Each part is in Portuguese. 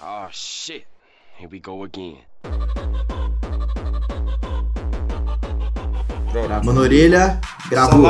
Oh shit. Here we go again. A orelha, gravou.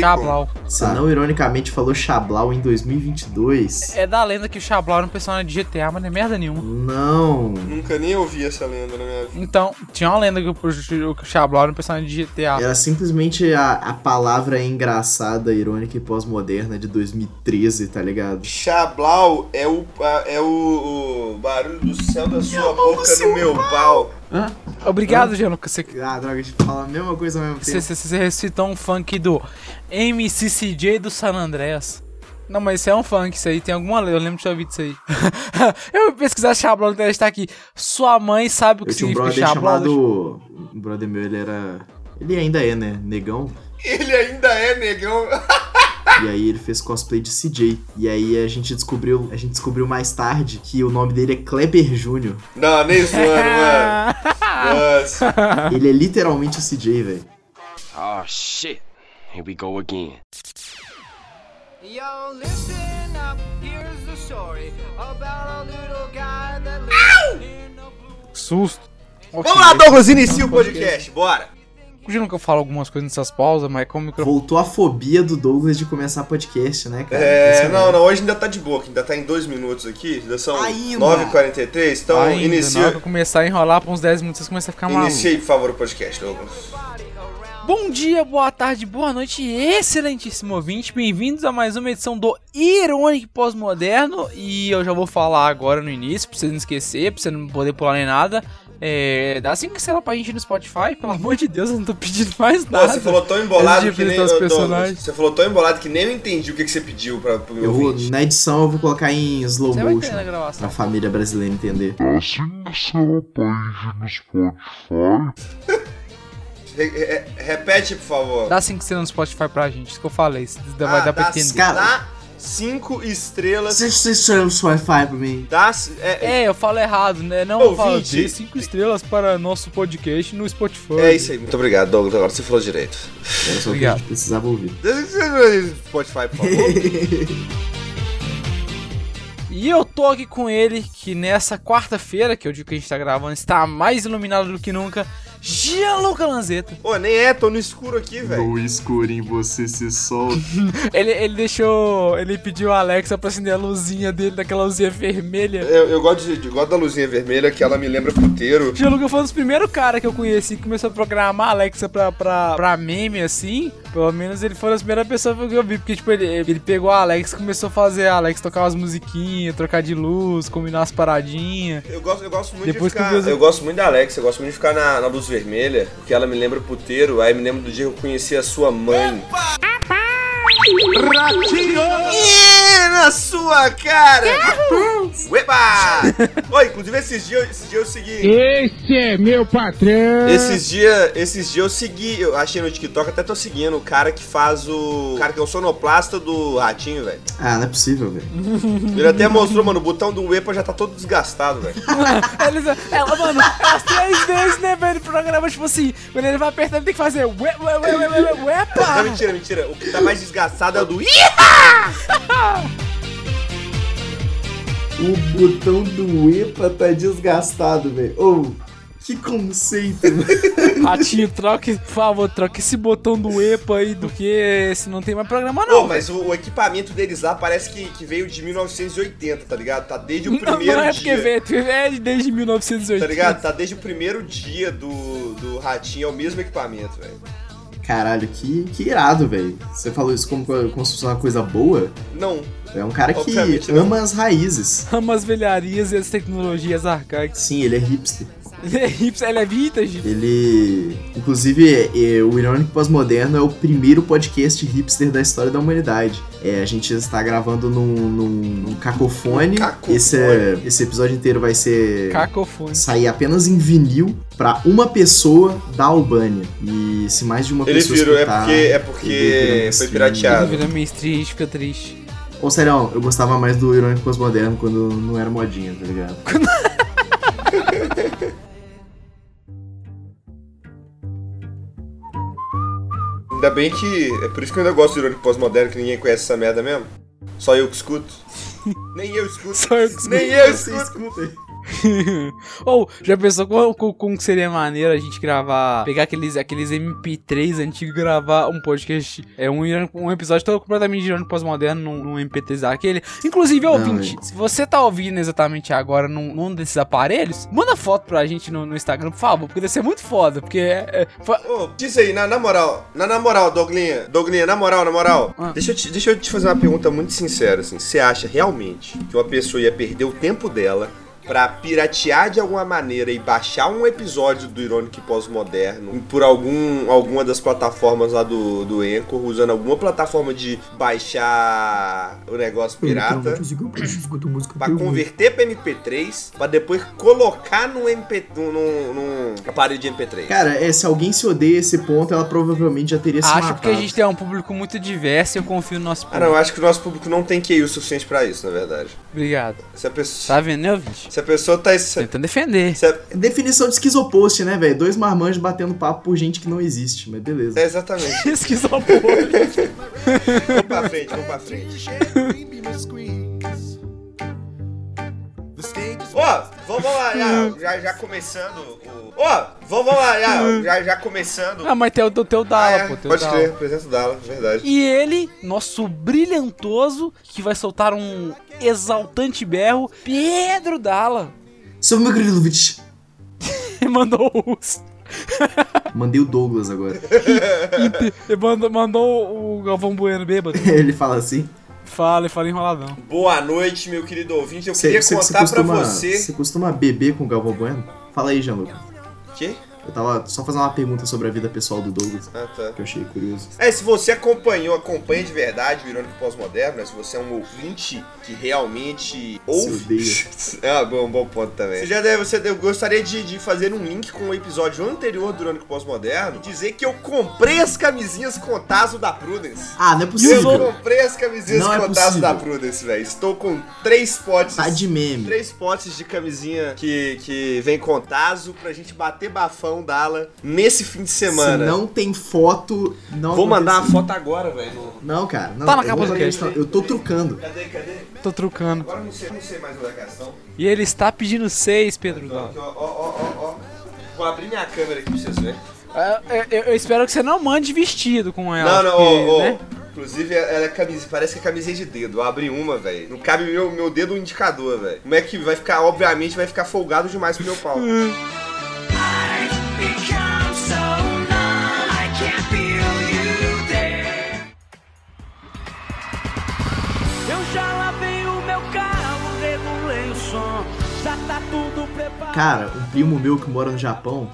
Xablau. Você não ironicamente falou Xablau em 2022? É da lenda que o Xablau era um personagem de GTA, mas não é merda nenhuma. Não. Nunca nem ouvi essa lenda na minha vida. Então, tinha uma lenda que o, Xablau era um personagem de GTA. Era simplesmente a, a palavra engraçada, irônica e pós-moderna de 2013, tá ligado? Xablau é o, é o, o barulho do céu da sua boca no meu pau. Hã? Obrigado, Gianluca. Você, Ah, droga, a gente fala a mesma coisa ao mesmo você, tempo. você, você recitou um funk do MCCJ do San Andreas. Não, mas isso é um funk, isso aí tem alguma lei, eu lembro de ter ouvido isso aí. eu vou pesquisar Xablau, ele está aqui. Sua mãe sabe o que Eu tinha um significa brother chamado... Um brother meu, ele era... Ele ainda é, né? Negão. Ele ainda é negão. E aí ele fez cosplay de CJ. E aí a gente descobriu, a gente descobriu mais tarde que o nome dele é Kleber Júnior. Não, nem zoando, mano. Nossa. Ele é literalmente o CJ, velho. Oh shit. Here we go again. Yo, listen up, here's the story about a little guy that lives in a blue Susto. Vamos lá, Douglas, inicia o podcast, bora. O Gianluca fala algumas coisas nessas pausas, mas como microfone... Voltou a fobia do Douglas de começar podcast, né, cara? Esse É, não, não, hoje ainda tá de boa, que ainda tá em dois minutos aqui, ainda são Ainda. 9h43, então Ainda, na hora que inicia, eu começar a enrolar por uns 10 minutos, vocês começam a ficar malucos. inicia aí, por favor, o podcast, Douglas. Bom dia, boa tarde, boa noite, excelentíssimo ouvinte. Bem-vindos a mais uma edição do Irônico Pós-Moderno. E eu já vou falar agora no início, pra você não esquecer, pra você não poder pular nem nada. É, dá 5 estrelas pra gente no Spotify, pelo amor de Deus, eu não tô pedindo mais Pô, nada. você falou tão embolado de que nem. Douglas, personagens. Você falou tão embolado que nem eu entendi o que, que você pediu pra, pro meu Eu vou, na edição eu vou colocar em slow Você motion pra família brasileira entender. Re- re- repete, por favor. Dá 5 estrelas no Spotify pra gente, isso que eu falei. Isso Ah, vai dar pra dá- entender. Cara- Dá cinco estrelas. Você você o Wi-Fi pra mim? Dá. É, É, eu falo errado, né? Não, Ouvinte. eu falo dê 5 estrelas para nosso podcast no Spotify. é isso aí. Muito obrigado, Douglas. Agora você falou direito. Só que a Obrigado. gente precisava ouvir. Spotify, por favor. E eu tô aqui com ele, que nessa quarta-feira, que é o dia que a gente tá gravando, está mais iluminado do que nunca, Gianluca Lanzetta. Pô, nem é, tô no escuro aqui, velho. No escuro em você se solta. Ele, ele deixou. Ele pediu a Alexa pra acender a luzinha dele, daquela luzinha vermelha. Eu, eu gosto, de, eu gosto da luzinha vermelha, que ela me lembra puteiro. Gianluca foi um dos primeiros caras que eu conheci que começou a programar a Alexa pra, pra, pra meme, assim. Pelo menos ele foi a primeira pessoa que eu vi. Porque, tipo, ele, ele pegou a Alexa e começou a fazer a Alexa tocar umas musiquinhas, trocar de luz, combinar as paradinhas. Eu gosto, eu gosto muito Depois de que ficar. eu Eu gosto muito da Alexa, eu gosto muito de ficar na, na luz vermelha, porque ela me lembra puteiro. Aí me lembro do dia que eu conheci a sua mãe. Na sua cara! Ueba! Oi, inclusive esses dias, esses dias eu segui. Esse é meu patrão. Esses dias, esses dias eu segui, eu achei no TikTok, até tô seguindo o cara que faz o. O cara que é o sonoplasta do ratinho, velho. Ah, não é possível, velho. Ele até mostrou, mano, o botão do Wepa já tá todo desgastado, velho. Eles, ela, mano, as três vezes, né, velho, o programa, tipo assim, quando ele vai apertando, ele tem que fazer ué, ué, ué, ué, ué, ué, uepa! Não, mentira, mentira. O que tá mais desgastado é o do Ih! O botão do EPA tá desgastado, velho. Ou, que conceito, velho. Ratinho, troque, por favor, troque esse botão do EPA aí, do que se não tem mais programa Pô, não. mas o, o equipamento deles lá parece que, que veio de 1980, tá ligado? Tá desde o não, primeiro não é porque dia. veio, é desde 1980. Tá ligado? Tá desde o primeiro dia do, do ratinho, é o mesmo equipamento, velho. Caralho, que, que irado, velho. Você falou isso como, como se fosse uma coisa boa. Não. É um cara que Obviamente não. ama as raízes. Ama as velharias e as tecnologias arcaicas. Sim, ele é hipster. Ele é hipster, ele é vintage. Ele. Inclusive, é, o Irônico Pós-Moderno é o primeiro podcast hipster da história da humanidade. É, a gente está gravando num, num, num cacofone. Um cacofone. Esse, é- esse episódio inteiro vai ser. Cacofone. sair apenas em vinil pra uma pessoa da Albânia. E se mais de uma Ele pessoa virou, é escutar, porque, é porque foi pirateado. Ele vira mainstream, a gente fica triste. Ô, sério, eu gostava mais do Irônico Pós-Moderno quando não era modinha, tá ligado? Ainda bem que. É por isso que eu ainda gosto do irônico pós-moderno, que ninguém conhece essa merda mesmo. Só eu que escuto. Nem eu escuto. Só eu que escuto. Nem eu escuto. Ou, já pensou como, como- como seria maneiro a gente gravar, pegar aqueles, aqueles MP3 antigos e gravar um podcast, é um, um episódio todo completamente girando pós-moderno num, num MP3 daquele. Inclusive, ouvinte, se você tá ouvindo exatamente agora num, num desses aparelhos, manda foto pra gente no, no Instagram, por favor, porque deve ser muito foda, porque é, é, fa- Ô, diz aí, na, na moral, na, na moral, Douglinha, Douglinha, na moral, na moral, Ah. deixa, eu te, deixa eu te fazer uma pergunta muito sincera, assim, você acha realmente que uma pessoa ia perder o tempo dela pra piratear de alguma maneira e baixar um episódio do Irônico Pós-Moderno por algum, alguma das plataformas lá do, do Anchor, usando alguma plataforma de baixar o negócio pirata, pra converter pra MP3, pra depois colocar no MP, num, num, num aparelho de MP3? Cara, é, se alguém se odeia esse ponto, ela provavelmente já teria se acho matado. porque a gente tem um público muito diverso e eu confio no nosso Ah, público. não, eu acho que o nosso público não tem QI o suficiente pra isso, na verdade. Obrigado. Se a pessoa, Tá vendo, né, ouvinte? Se a pessoa tá. Se, Tentando defender. se a- Definição de esquizopost, né, velho? Dois marmanjos batendo papo por gente que não existe, mas beleza. é exatamente. Esquizopor. vamos pra frente, vamos pra frente. Ó, vamos lá, já, já, já começando o. Ó, vamos lá, já, já, já começando. ah, mas tem o do teu Ah, Dala, é, pô. Tem o pode Dala. crer, apresenta o Dala, verdade. E ele, nosso brilhantoso, que vai soltar um exaltante berro, Pedro Dalla. Seu meu querido Vich. mandou os. Mandei o Douglas agora. Ele mandou, mandou o Galvão Bueno bêbado. Ele fala assim. Fala e fala enroladão. Boa noite, meu querido ouvinte. Eu Você, queria você contar pra costuma, você. você costuma beber com o Galvão Bueno? Fala aí, Gianluca. Quê? Eu tava só fazendo uma pergunta sobre a vida pessoal do Douglas, Ah, tá. que eu achei curioso. É, se você acompanhou, acompanha de verdade o Irônico Pós-Moderno, né? Se você é um ouvinte que realmente ouve. odeia. é um bom, bom ponto também. Você já deve, você, eu gostaria de, de fazer um link com o episódio anterior do Irônico Pós-Moderno e dizer que eu comprei as camisinhas com Tazo da Prudence. Ah, não é Eu possível. comprei as camisinhas Não é com Tazo possível. da Prudence, velho. Estou com três potes. Tá de meme. Três potes de camisinha que, que vem com Tazo pra gente bater bafão dala nesse fim de semana. Se não tem foto, não Vou mandar uma aconteceu. foto agora, velho. no- Não, cara. Não, Tá na eu capa do cast. Eu tô trucando. Cadê, cadê? Tô trucando. Agora eu não sei, não sei mais onde é estão. E ele está pedindo seis, Pedro Dalla. ó, ó, ó, ó. Vou abrir minha câmera aqui pra vocês verem. É, é, Eu, eu espero que você não mande vestido com ela. Não, não, porque, ó, ó. né? Inclusive, ela é camisa, parece que é camisinha de dedo. Eu abri uma, velho. Não cabe meu, meu dedo indicador, velho. Como é que vai ficar? Obviamente vai ficar folgado demais pro meu pau. tá. Cara, um primo meu que mora no Japão,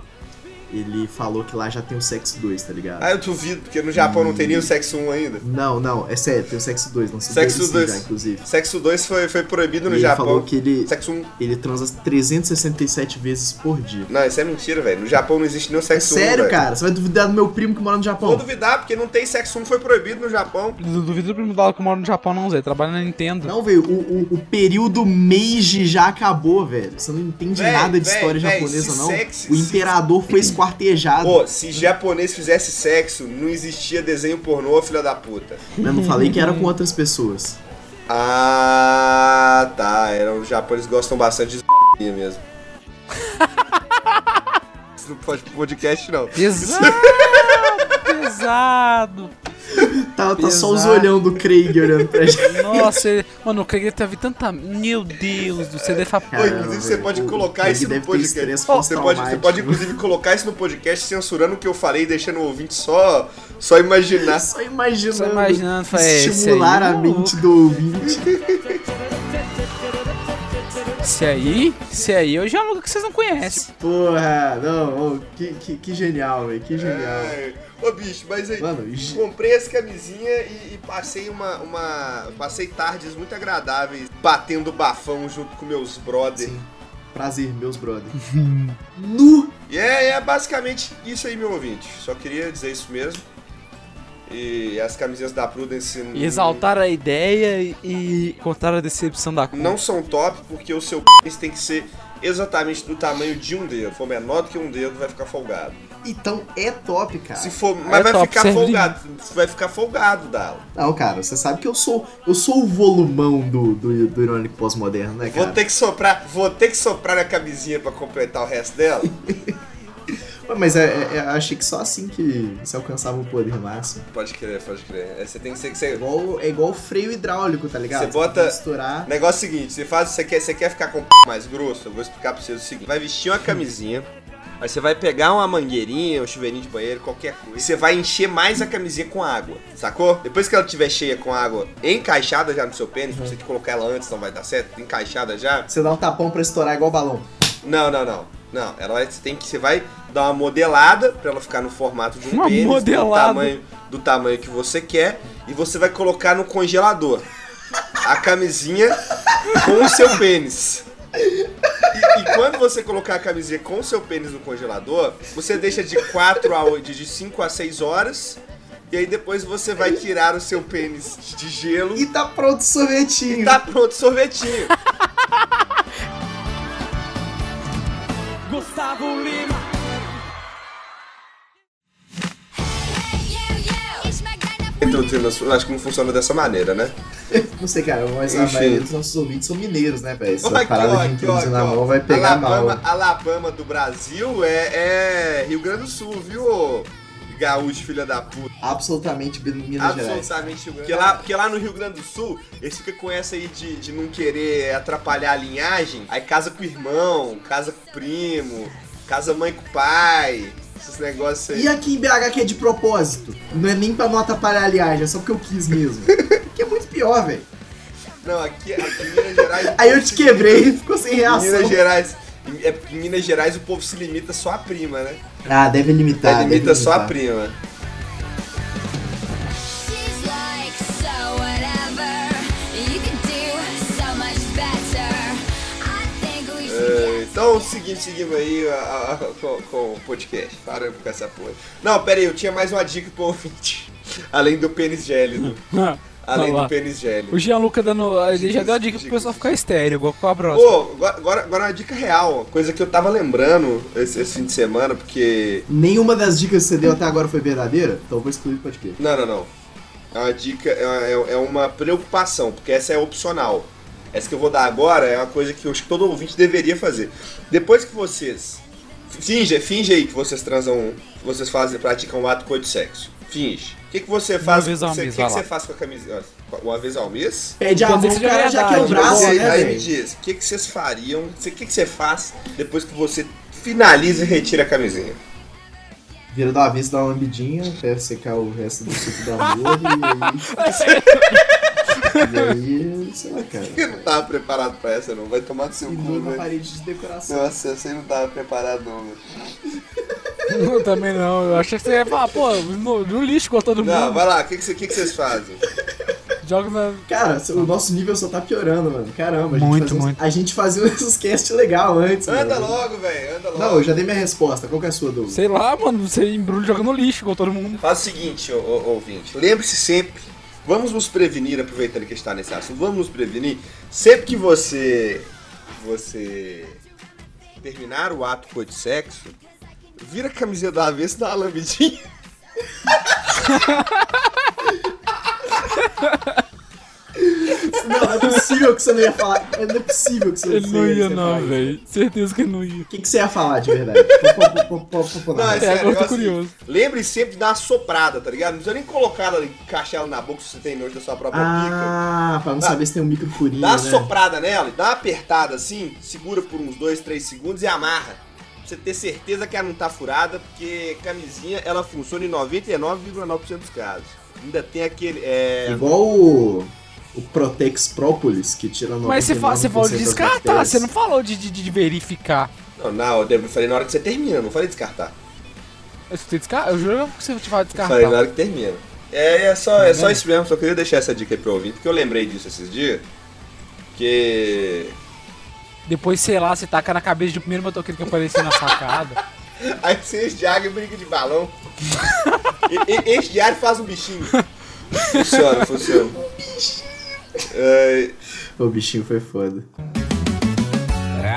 ele falou que lá já tem o Sexo 2, tá ligado? Ah, eu duvido, porque no Japão não tem nem o sexo 1 ainda. Não, não, é sério, tem o Sexo 2, lançou Sexo DLC 2. já, inclusive. Sexo 2 foi, foi proibido E no ele Japão. falou que ele, Sexo 1. ele transa 367 vezes por dia. Não, isso é mentira, velho. No Japão não existe nem o É sexo 1. sério, cara? Você vai duvidar do meu primo que mora no Vou Japão? duvidar, porque não tem sexo 1, foi proibido no Japão. Du- Duvido do primo Dalla que mora no Japão, não, Zé. Trabalha na Nintendo. Não, velho, o, o, o período Meiji já acabou, velho. Você não entende Véi, nada de véi, história japonesa, não. sexo- o se- imperador foi esquartejado. Pô, se japonês fizesse sexo, não existia desenho pornô, filha da puta. Eu não falei que era com outras pessoas. Ah, tá. Eram, os japoneses gostam bastante de mesmo. Isso não pode pro podcast, não. Pesado! pesado! Tá, tá só os olhão do Craig olhando pra gente. Nossa, ele... mano, o Craig teve tanta. Meu Deus do céu, deve Pô, Caramba, inclusive você pode colocar isso no podcast. Você pode, você pode inclusive colocar isso no podcast censurando o que eu falei, deixando o ouvinte só, só imaginar. Só imaginando. Só imaginando, fala, é, esse aí estimular a mente do ouvinte. Esse aí, esse aí eu já nunca que vocês não conhecem. Porra, não, ô, que, que, que genial, velho, que genial. Ai, Ô bicho, mas aí. Mano, Comprei essa camisinha e, e passei uma, uma. Passei tardes muito agradáveis batendo bafão junto com meus brother. Sim. prazer, meus brother. nu! E é, é basicamente isso aí, meu ouvinte. Só queria dizer isso mesmo. E as camisetas da Prudence E exaltar a ideia e contar a decepção da não são top porque o seu pênis tem que ser exatamente do tamanho de um dedo. Se for menor do que um dedo, vai ficar folgado. Então é top, cara. Se for, mas vai top, ficar serve folgado. Vai ficar folgado, Dalo. Não, cara, você sabe que eu sou eu sou o volumão do, do, do irônico pós-moderno, né, Vou cara? ter que soprar, vou ter que soprar a camisinha pra completar o resto dela. Ué, Mas é, é- é- eu achei que só assim que se alcançava o poder máximo. pode crer, pode crer. É, Você tem que ser que É você igual, é igual freio hidráulico, tá ligado? Você tem bota- misturar. Negócio seguinte, você faz, você quer, você quer ficar com mais grosso? Eu vou explicar pra você o seguinte: vai vestir uma camisinha, aí você vai pegar uma mangueirinha, um chuveirinho de banheiro, qualquer coisa, e você vai encher mais a camisinha com água, sacou? Depois que ela estiver cheia com água, encaixada já no seu pênis, Uhum. você tem que colocar ela antes, não vai dar certo, encaixada já. Você dá um tapão pra estourar igual balão. Não, não, não. Não, ela vai, você tem que você vai dar uma modelada pra ela ficar no formato de um Uma pênis, do modelada. tamanho do tamanho que você quer e você vai colocar no congelador a camisinha com o seu pênis. E, e quando você colocar a camisinha com o seu pênis no congelador, você deixa de 4 a 8, de 5 a 6 horas. E aí depois você vai tirar o seu pênis de gelo E tá pronto o sorvetinho. e tá pronto o sorvetinho. Gustavo Lima. Introduzindo, as- acho que não funciona dessa maneira, né? Não sei, cara, mas a maioria dos nossos ouvintes são mineiros, né, velho? Essa aqui, parada de aqui, introduzir aqui, na mão vai pegar Alabama, mal. Alabama do Brasil é, é Rio Grande do Sul, viu? Gaúcho, filha da puta. Absolutamente Minas Gerais. Absolutamente Rio Grande porque lá, porque lá no Rio Grande do Sul, eles ficam com essa aí de, de não querer atrapalhar a linhagem. Aí casa com o irmão, casa com o primo, casa mãe com o pai. Esses negócios aí. E aqui em BH que é de propósito. Não é nem pra não atrapalhar a é só porque eu quis mesmo. que é muito pior, velho. Não, aqui, aqui em Minas Gerais. Aí eu te quebrei e ficou sem Em reação. Minas Gerais. É porque em Minas Gerais o povo se limita só a prima, né? Ah, deve limitar. deve limita só a limitar. prima. Então, seguimos, seguimos aí a- a- com, com o podcast. Paramos com essa porra. Não, pera aí, eu tinha mais uma dica pro ouvinte. Além do pênis gélido. Além do pênis gélido. O Gianluca dando. Ele já deu a dica pro pessoal ficar estéreo, igual com a próxima. Pô, agora, agora, agora uma dica real, coisa que eu tava lembrando esse, esse fim de semana, porque. Nenhuma das dicas que você deu até agora foi verdadeira? Então eu vou excluir o podcast. Não, não, não. É uma dica, é, é- é uma preocupação, porque essa é opcional. Essa que eu vou dar agora é uma coisa que eu acho que todo ouvinte deveria fazer. Depois que vocês. Finge, finge aí que vocês transam. que Vocês fazem, praticam um ato coito sexo. Finge. O que, que você faz? vez ao você- mês, O que, que você faz com a camiseta? Uma vez ao mês? Pede a Quer mão, o já é cara já quer o braço, aí, né, aí me diz, o que, que vocês fariam? O que, que você faz depois que você finaliza e retira a camisinha? Vira do avesso, dá uma lambidinha, até secar o resto do suco da amor e aí... e aí, sei lá, cara. Eu não tava preparado pra essa, não. Vai tomar no seu E cu, velho. parede de decoração. Nossa, você não tava preparado, não, velho. Eu também não. Eu achei que você ia falar, pô, no, no lixo com todo mundo. Não, vai lá, o que, que, que, que vocês fazem? Joga na. Cara, o nosso nível só tá piorando, mano. Caramba, a gente Muito, fazia muito. A gente fazia esses cast legal antes, Anda mano. logo, velho, anda logo. Não, eu já dei minha resposta. Qual que é a sua, Douglas? Sei lá, mano, você embrulha e joga no lixo com todo mundo. Faz o seguinte, ô, ô, ouvinte. Lembre-se sempre, vamos nos prevenir, aproveitando que está nesse assunto, vamos nos prevenir. Sempre que você. Você. terminar o ato com de sexo, vira a camiseta da avesso e dá uma lambidinha. Não, não é possível que você não ia falar. Não é possível que você Ele não ia, falar não, isso. velho. Certeza que ele não ia. O que, que você ia falar de verdade? Não, é não. sério, agora eu tô negócio curioso. assim, Lembre sempre de dar uma soprada, tá ligado? Não precisa nem colocar ela, encaixar ela na boca se você tem nojo da sua própria pica. Ah, pra não Dá- saber se tem um micro furinho, Dá uma né? soprada nela, dá uma apertada assim, segura por uns 2, 3 segundos e amarra. Pra você ter certeza que ela não tá furada, porque camisinha ela funciona em 99,9% dos casos. Ainda tem aquele. É... Igual o, o Protex Propolis, que tira 99% Mas você, fa- você falou de descartar, você não falou de, de, de verificar. Não, não, eu falei na hora que você termina, não falei descartar. Eu, descar... eu juro que você te fala Eu falei na descartar. hora que termina. É, é só, é só isso mesmo, só queria deixar essa dica aí pro ouvinte, porque eu lembrei disso esses dias. Que. Depois, sei lá, você taca na cabeça do primeiro motoqueiro que apareceu na sacada. Aí você de água e brinca de balão. E- e- Enche de ar e faz um bichinho. Funciona, funciona. O bichinho foi foda.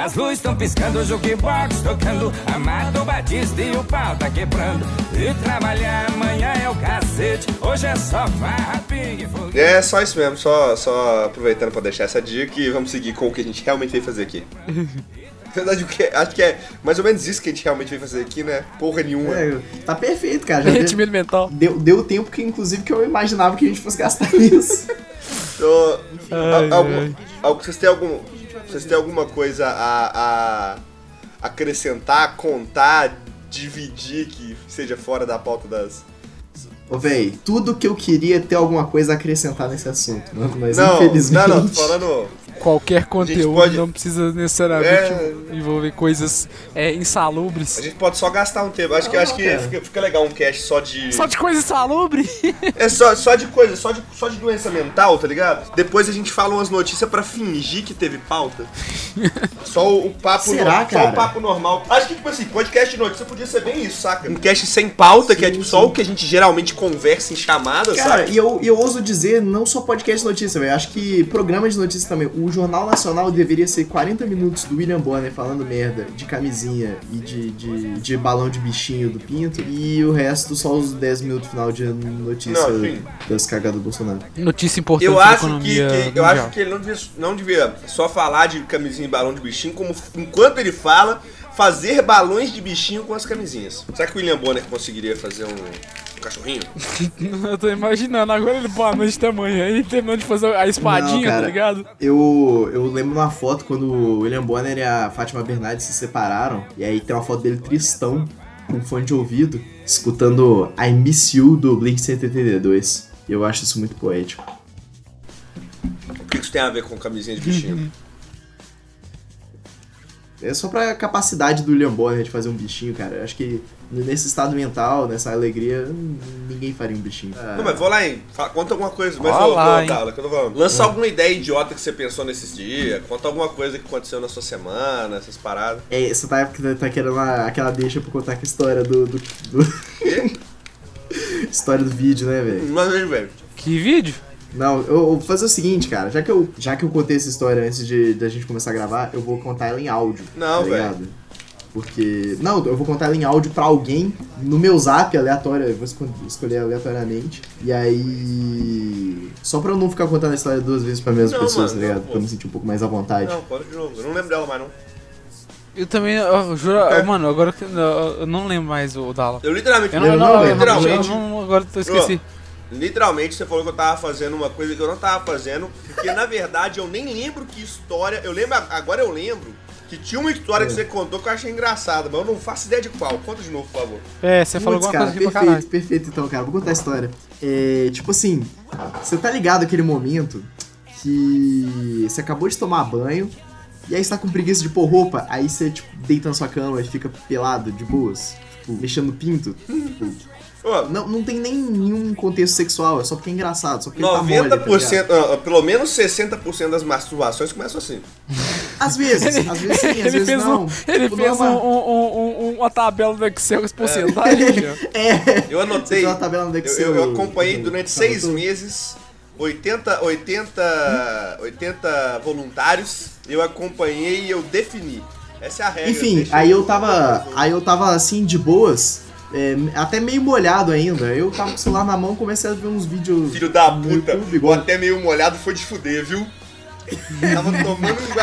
As luzes estão piscando, o jukebox tocando. Amado Batista e o pau tá quebrando. E trabalhar amanhã é o cacete. Hoje é só farra, pingue, foguete É só isso mesmo, só, só aproveitando pra deixar essa dica e vamos seguir com o que a gente realmente veio fazer aqui. Na verdade, o que é- acho que é mais ou menos isso que a gente realmente veio fazer aqui, né? Porra nenhuma. É, tá perfeito, cara. Já deu, Derretimento mental. deu, deu o tempo que, inclusive, que eu imaginava que a gente fosse gastar nisso. Então, Ai, algum- ai. al- vocês têm algum, vocês têm alguma coisa a, a acrescentar, contar, dividir que seja fora da pauta das. Ô, véi, tudo que eu queria é ter alguma coisa a acrescentar nesse assunto, mano, mas não, infelizmente. não, não, tô falando. Qualquer conteúdo pode- não precisa necessariamente É. envolver coisas é, insalubres. A gente pode só gastar um tempo. Acho que, acho que cara. fica, fica legal um cast só de. Só de coisa insalubre? É só, só de coisa, só de, só de doença mental, tá ligado? Depois a gente fala umas notícias pra fingir que teve pauta. Só o, o papo Será, no- Só o papo normal. Acho que, tipo assim, podcast de notícia podia ser bem isso, saca? Um cast sem pauta, que é tipo só o que a gente geralmente conversa em chamadas, Cara, saca? e eu, eu ouso dizer, não só podcast de notícia, velho. Acho que programa de notícia também. O Jornal Nacional deveria ser 40 minutos do William Bonner falando merda de camisinha e de, de, de balão de bichinho do Pinto. E o resto só os 10 minutos final de notícia Não, das cagadas do Bolsonaro. Notícia importante Eu acho, que, economia que- eu mundial. acho que ele não devia, não devia só falar de camisinha e balão de bichinho, como enquanto ele fala, fazer balões de bichinho com as camisinhas. Será que o William Bonner conseguiria fazer um, um cachorrinho? Eu tô imaginando, agora ele boa noite da manhã e terminou de fazer a espadinha, Não, cara. tá ligado? Eu, eu lembro uma foto quando o William Bonner e a Fátima Bernardes se separaram. E aí tem uma foto dele tristão, com fone de ouvido, escutando I Miss You do Blink 182. E eu acho isso muito poético. O que isso tem a ver com camisinha de bichinho? É só pra capacidade do William Bonner de fazer um bichinho, cara. Acho que nesse estado mental, nessa alegria, hum, ninguém faria um bichinho. Ah, Não, mas vou lá, hein? Fala- conta alguma coisa. Mas, ô, lá, hein? Carla, que eu tô falando. Lança alguma ideia idiota que você pensou nesses dias. Conta alguma coisa que aconteceu na sua semana, essas paradas. É, você tá, tá querendo a- aquela deixa pra contar que história do. do, do- história do vídeo, né, velho? Mas, velho, Que vídeo? Não, eu, vou fazer o seguinte, cara. Já que eu, já que eu contei essa história antes de da gente começar a gravar, eu vou contar ela em áudio. Não, tá ligado? Porque. Não, eu vou contar ela em áudio pra alguém no meu zap aleatório. Eu vou esco- escolher aleatoriamente. E aí. Só pra eu não ficar contando a história duas vezes pra mesmas Não, pessoas, mano, tá ligado? não, pra eu me sentir um pouco mais à vontade. não, conta de novo. Eu não lembro dela mais, não. Eu também, eu juro, É. mano, agora que- eu eu não lembro mais o Dala. Eu literalmente, Eu não, Eu não, não eu literalmente. eu não- agora eu esqueci. Literalmente, você falou que eu tava fazendo uma coisa que eu não tava fazendo, porque na verdade eu nem lembro que história. Eu lembro, agora eu lembro que tinha uma história É. que você contou que eu achei engraçada, mas eu não faço ideia de qual. Conta de novo, por favor. É, você falou Putz, alguma cara, coisa perfeito, caralho. perfeito então, cara. Vou contar a história. É, tipo assim, você tá ligado aquele momento que você acabou de tomar banho e aí você tá com preguiça de pôr roupa, aí você, tipo, deita na sua cama e fica pelado, de boas, tipo, mexendo no pinto. Tipo, Não, não tem nem nenhum contexto sexual, é só porque é engraçado, só porque ele tá mole, tá? 90%, pelo menos 60% das masturbações começam assim. Às vezes, às vezes sim, às Ele vezes fez, não. um, ele Tipo, fez é um, uma- um- um- uma tabela do Excel com as porcentagens. ó. É, Eu anotei. Eu, Excel. eu- eu acompanhei durante seis tô- meses 80, 80, 80 voluntários. Eu acompanhei e eu defini. Essa é a regra. Enfim, aí eu tava. Aí eu tava assim, de boas, é, até meio molhado ainda. Eu tava com o celular na mão, comecei a ver uns vídeos. Filho da puta, YouTube, igual- até meio molhado foi de fuder, viu? Tava tomando um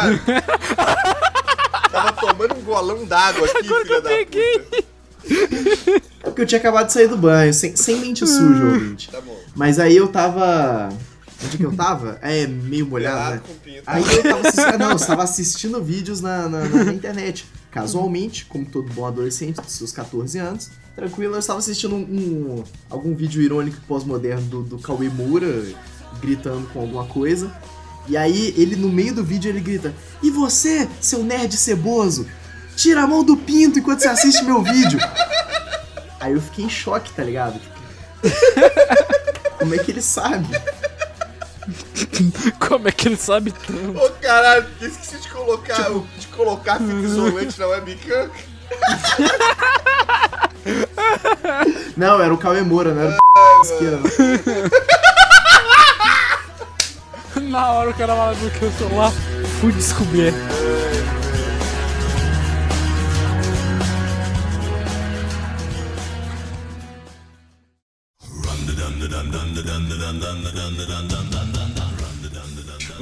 Tava tomando um golão d'água aqui, filho da puta. É porque eu tinha acabado de sair do banho, sem, sem mente suja, ouvinte. Tá bom. Mas aí eu tava. Onde que eu tava? É, meio molhado, né? Aí eu tava assistindo. Não, eu tava assistindo vídeos na, na, na- na internet. Casualmente, como todo bom adolescente dos seus 14 anos, tranquilo, eu estava assistindo um, um- algum vídeo irônico e pós-moderno do, do Cauê Moura, gritando com alguma coisa. E aí, ele no meio do vídeo, ele grita: E você, seu nerd ceboso, tira a mão do pinto enquanto você assiste meu vídeo. Aí eu fiquei em choque, tá ligado? Tipo, como é que ele sabe? Como é que ele sabe tanto? Ô caralho, esqueci de colocar, de colocar fita isolante na webcam. Não, era o Cauê Moura, não era o esquerda. Na hora o cara lá do que o celular fui descobrir.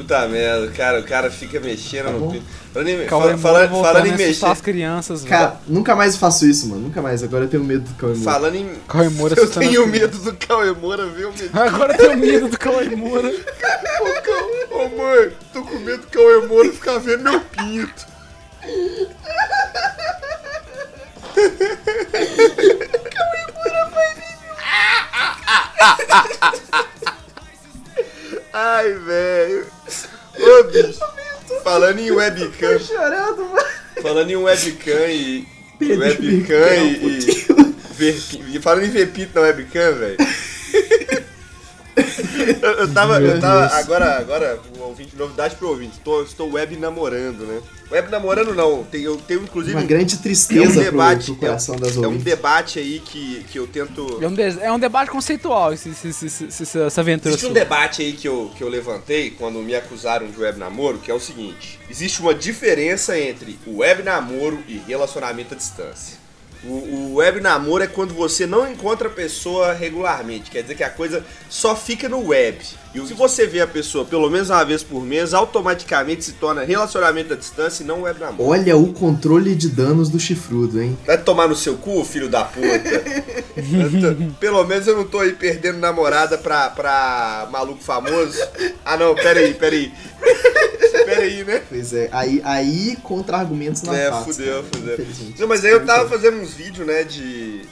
Puta merda, cara, o cara fica mexendo Tá no pinto. Falando em, Cauê fala- Moura fala- falando em mexer. as crianças, velho. Cara, nunca mais faço isso, mano. Nunca mais. Agora eu tenho medo do Cauê Moura. Falando em. Cauê Moura Eu tenho medo do Cauê Moura, viu? Ô, Agora eu tenho medo do Cauê Moura. Cau- Ô mãe, tô com medo do Cauê Moura ficar vendo meu pinto. Ai, velho. Ô, bicho. Falando em webcam. Chorando, mano. Falando em webcam e. Pedro webcam e. e ver, falando em ver na webcam, velho. Eu, eu tava. Meu Eu tava Deus. agora, agora, o ouvinte, novidade pro ouvinte. Tô, estou web namorando, né? Web namorando não. Tem, eu tenho inclusive. Uma grande é um tristeza pro, debate. pro coração das é, um, é um ouvintes. debate aí que, que eu tento. É um, de- é um debate conceitual esse, esse, esse- essa aventura Existe um debate aí que eu, que eu levantei quando me acusaram de web namoro, que é o seguinte: existe uma diferença entre o web namoro e relacionamento à distância. O, o web namoro é quando você não encontra a pessoa regularmente, quer dizer que a coisa só fica no web. E se você vê a pessoa pelo menos uma vez por mês, automaticamente se torna relacionamento à distância e não web namoro. Olha o controle de danos do chifrudo, hein? Vai tomar no seu cu, filho da puta. Tô- Pelo menos eu não tô aí perdendo namorada pra, pra maluco famoso. Ah não, peraí, peraí. Peraí, né? Pois é, aí, aí contra-argumentos na É, face. fudeu, cara, fudeu. Não, mas aí eu tava fazendo uns vídeos, né, de,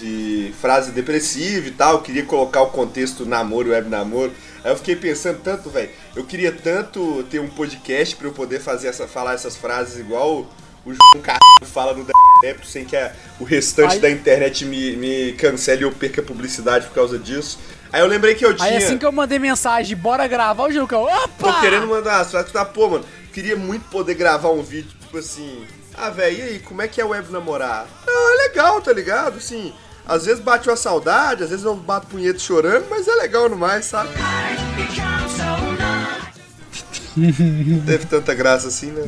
de frase depressiva e tal, queria colocar o contexto namoro, web namoro. Aí eu fiquei pensando tanto, velho, eu queria tanto ter um podcast pra eu poder fazer essa, falar essas frases igual o João Caralho fala no Dep, sem que a- o restante Aí- da internet me, me cancele eu perca publicidade por causa disso. Aí eu lembrei que eu tinha... Aí assim que eu mandei mensagem, bora gravar o eu, opa! Tô querendo mandar umas frases, tá, pô, mano, queria muito poder gravar um vídeo, tipo assim, ah, velho, e aí, como é que é web namorar? Ah, é legal, tá ligado? Assim, às vezes bate uma saudade, às vezes eu bato punheta chorando, mas é legal no mais, sabe? Não teve tanta graça assim, né?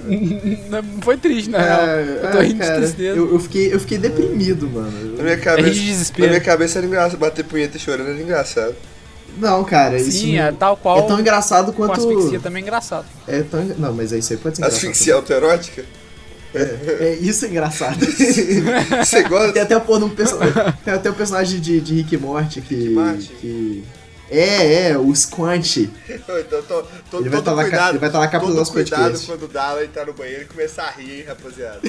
Foi triste, na real. Eu tô é, rindo cara, de tristeza. eu, eu fiquei, eu fiquei deprimido, mano. Na minha cabeça, de desespero. na minha cabeça era engraçado, bater punheta chorando era engraçado. Não, cara, isso Sim, é tal é qual. tão engraçado com quanto. asfixia também é engraçado. É tão. Não, mas isso aí pode ser engraçado. Asfixia autoerótica? Também. É, isso é engraçado. Você gosta? Tem até porra um personagem. Tem até o personagem de, de Rick Morty que. Morty? que... É, é, o Squanch. Então, tô, tô, Ele vai todo tá na cuidado, ele vai tá na capa do nosso cuidado podcast. quando o Dala entrar no banheiro e começar a rir, hein, rapaziada.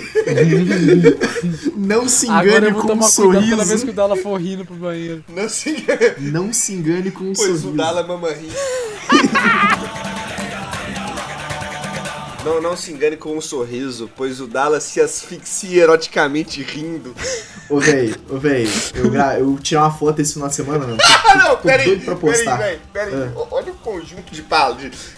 Não se Agora engane eu vou com um cuidado toda vez sorriso. que o Dala for rindo pro banheiro. Não se engane, Não se engane com um pois sorriso. o Dala mama rir. Não, não se engane com um sorriso, pois o Dala se asfixia eroticamente rindo. Ô, véi, ô, véi, eu, gra... eu tirei uma foto esse final de semana, mano. Ah, não, peraí, peraí, peraí. O- Olha o conjunto de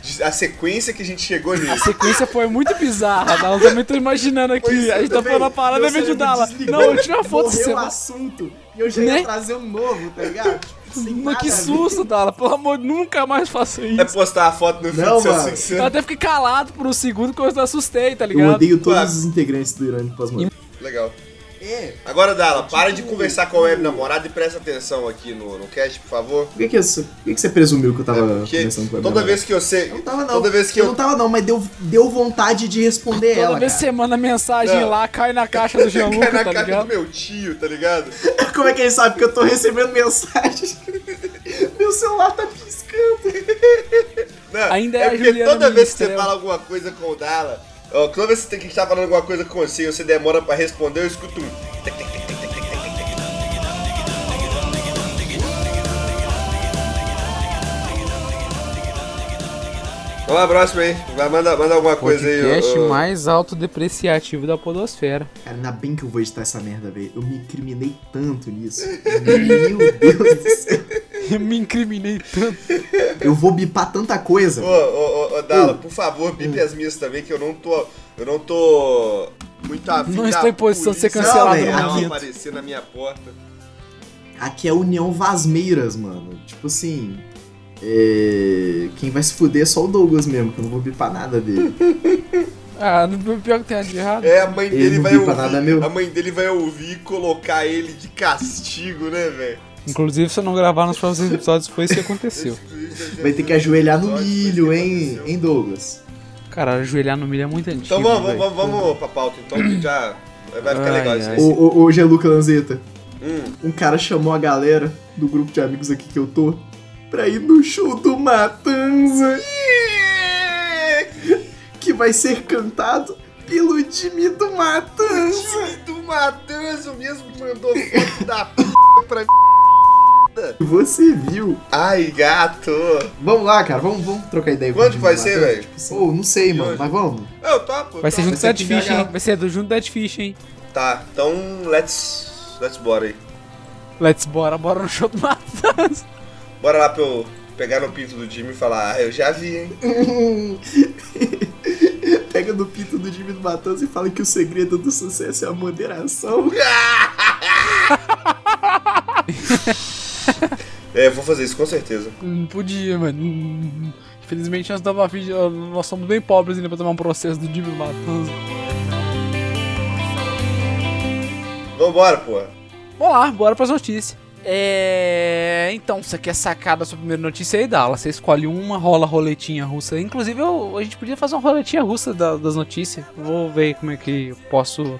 de- a sequência que a gente chegou A nisso. sequência foi muito bizarra, Dala. Eu também tô imaginando aqui. Pois é, a gente tá falando a parada vez de desligou, Não, eu tirei uma foto Morreu você. o assunto e eu já ia Né? trazer um novo, tá ligado? Sem Mas que susto, Dala. Pelo amor, nunca mais faça É isso. postar a foto no Não, feed se mano. Eu asfixiando. até fiquei calado por um segundo que eu assustei, tá Eu ligado? odeio todos os integrantes do Irônico Pós-Moderno. Legal. É, Agora, Dala, para de conversar com a web namorada e presta atenção aqui no, no cast, por favor. por que, que, você- por que, que você presumiu que eu tava É conversando com a toda minha vez que eu sei. Eu não tava não. Toda vez que eu eu. não tava não, mas deu, deu vontade de responder Toda ela, vez que você manda mensagem Não. lá, cai na caixa do Cai Gianluca, na tá do ligado? meu tio, tá ligado? Como é que ele sabe que eu tô recebendo mensagens? Meu celular tá piscando. Não, Ainda é a porque toda vez que você fala alguma coisa com o Dala, ó, toda vez que você tem que estar falando alguma coisa com você e você demora pra responder, eu escuto um. Vamos lá, próximo aí. Vai, manda, manda alguma coisa aí. Podcast ô. mais autodepreciativo da podosfera. Cara, ainda bem que eu vou editar essa merda, velho. Eu me incriminei tanto nisso. Meu Deus do céu. Eu me incriminei tanto. Eu vou bipar tanta coisa. Ô, ô, ô, ô, Dala, por favor, bipe as minhas também, que eu não tô. Eu não tô muito afim Não estou em posição de ser cancelado não, no não momento. aparecer na minha porta. Aqui é União Vasmeiras, mano. Tipo assim. é, Quem vai se fuder é só o Douglas mesmo, que eu não vou bipar nada dele. Ah, não pior que tem de errado. É, a mãe Ele dele não vai ouvir. nada, meu. A mãe dele vai ouvir e colocar ele de castigo, né, velho? Inclusive, se eu não gravar nos próximos episódios, foi isso que aconteceu. Vai ter que ajoelhar no milho, hein, hein, Douglas? Cara, ajoelhar no milho é muito antigo. Então vamos, velho. vamos, vamos pra pauta, então, que já vai ficar Ai, legal isso aí. Ô, ô, ô, Geluca Lanzetta, Hum. um cara chamou a galera do grupo de amigos aqui que eu tô pra ir no show do Matanza, que vai ser cantado pelo time do Matanza. time do Matanzo mesmo que mandou foto da p pra mim. Você viu? Ai, gato. Vamos lá, cara, vamos, vamos trocar ideia Quanto vai ser, velho? Tipo assim, não sei, mano, hoje? mas vamos. Eu topo. Vai ser topo. junto do ser Dead Fish, TBH. hein? Vai ser do junto do Dead Fish, hein? Tá, então let's. Let's bora aí. Let's bora, bora no show do Matanza. Bora lá pra eu pegar no pinto do Jimmy e falar, ah, eu já vi, hein? Pega no pinto do time do Matanza e fala que o segredo do sucesso é a moderação. É, vou fazer isso com certeza. Não podia, mano. Hum, Infelizmente nós, tava, nós somos bem pobres ainda pra tomar um processo do Jimmy Matanza. Vambora, porra. Vamos lá, bora pras notícias. É. Então, você quer sacar da sua primeira notícia aí, Dala? Você escolhe uma, rola roletinha russa. Inclusive, eu- a gente podia fazer uma roletinha russa da- das notícias. Vou ver como é que eu posso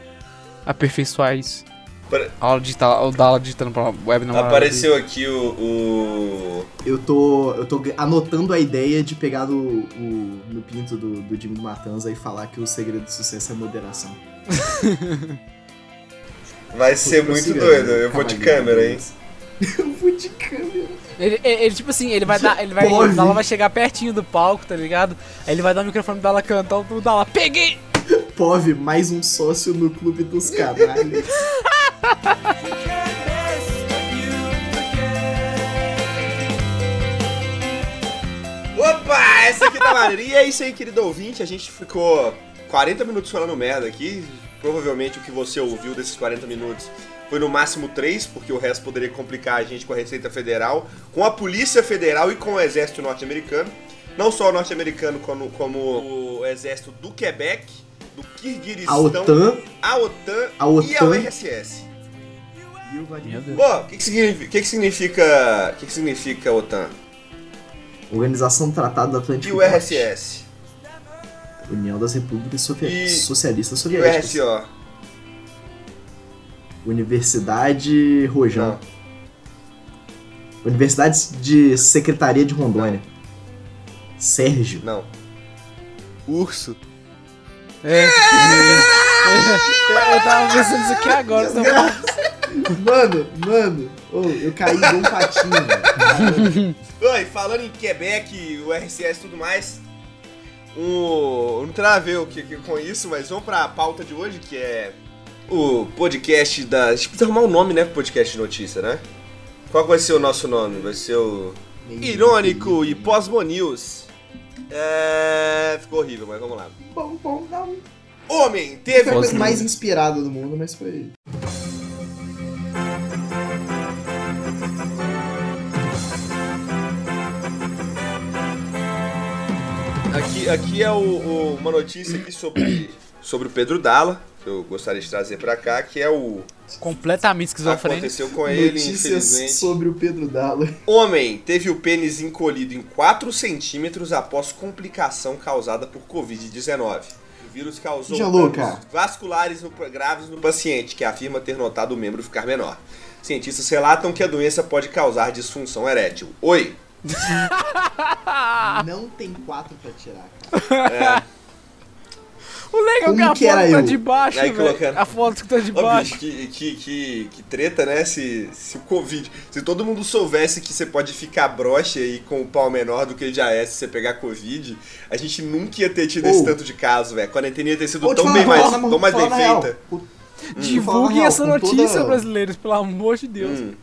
aperfeiçoar isso. Pare- A aula digital, o Dala digitando pra web namorada Apareceu aqui o, o. Eu tô, eu tô anotando a ideia de pegar no, o- no pinto do, do Jimmy do Matanza e falar que o segredo do sucesso é moderação. Vai ser muito doido. Eu vou de câmera, hein? Eu vou de câmera. Ele, ele- ele, tipo assim, ele vai dar. Ele vai, Pode. o Dala vai chegar pertinho do palco, tá ligado? Aí ele vai dar o microfone pro Dala cantar, o Dala, peguei! Pove, mais um sócio no clube dos canalhas. Opa, essa aqui tá maneira. E é isso aí, querido ouvinte. A gente ficou 40 minutos falando merda aqui. Provavelmente o que você ouviu desses 40 minutos foi no máximo 3, porque o resto poderia complicar a gente com a Receita Federal, com a Polícia Federal e com o Exército Norte-Americano. Não só o norte-americano, como, como o Exército do Quebec, do Kirguistão, A OTAN. a OTAN, A OTAN. e a URSS. Meu Deus. Pô, o que, que significa. que, que significa. O que, que significa OTAN? Organização do Tratado do E Atlântico o Norte. RSS? União das Repúblicas Sovi- E- Socialistas E o Soviéticas. RSO? Universidade Rojão. Não, Universidade de Secretaria de Rondônia. Sérgio. não. Urso. É. Eu tava pensando isso aqui agora. Então... Mano, mano. ô, eu caí igual um patinho. Oi, falando em Quebec, o RCS e tudo mais. Um, não tem nada a ver o que, que- com isso, mas vamos pra pauta de hoje, que é o podcast da. A gente precisa arrumar um nome, né? Pro podcast de notícia, né? Qual vai ser o nosso nome? Vai ser o. Irônico e Posmo News. É. Ficou horrível, mas vamos lá. Bom, bom, não. Homem Foi teve. a coisa Posmo. mais inspirada do mundo, mas foi. Aqui, aqui é o, o- uma notícia aqui sobre, sobre o Pedro Dalla, que eu gostaria de trazer pra cá, que é o. Completamente esquizofrênico. Aconteceu com ele, Notícias infelizmente. sobre o Pedro Dalla. Homem teve o pênis encolhido em 4 centímetros após complicação causada por Covid-19. O vírus causou Jalou, vasculares no- graves no paciente, que afirma ter notado o membro ficar menor. Cientistas relatam que a doença pode causar disfunção erétil. Oi! Não tem quatro pra tirar, cara. É, O legal Como é que a que foto tá eu? de baixo, velho. colocando. A foto que tá de baixo. bicho, que, que, que, que treta, né? Se, se o Covid. Se todo mundo soubesse que você pode ficar broxa aí com o pau menor do que já é se você pegar Covid, a gente nunca ia ter tido Ô. esse tanto de caso, velho. A quarentena ia ter sido Vou tão bem mais, tão mais bem feita. Com- Divulguem essa notícia, toda- brasileiros, pelo amor de Deus. Hum.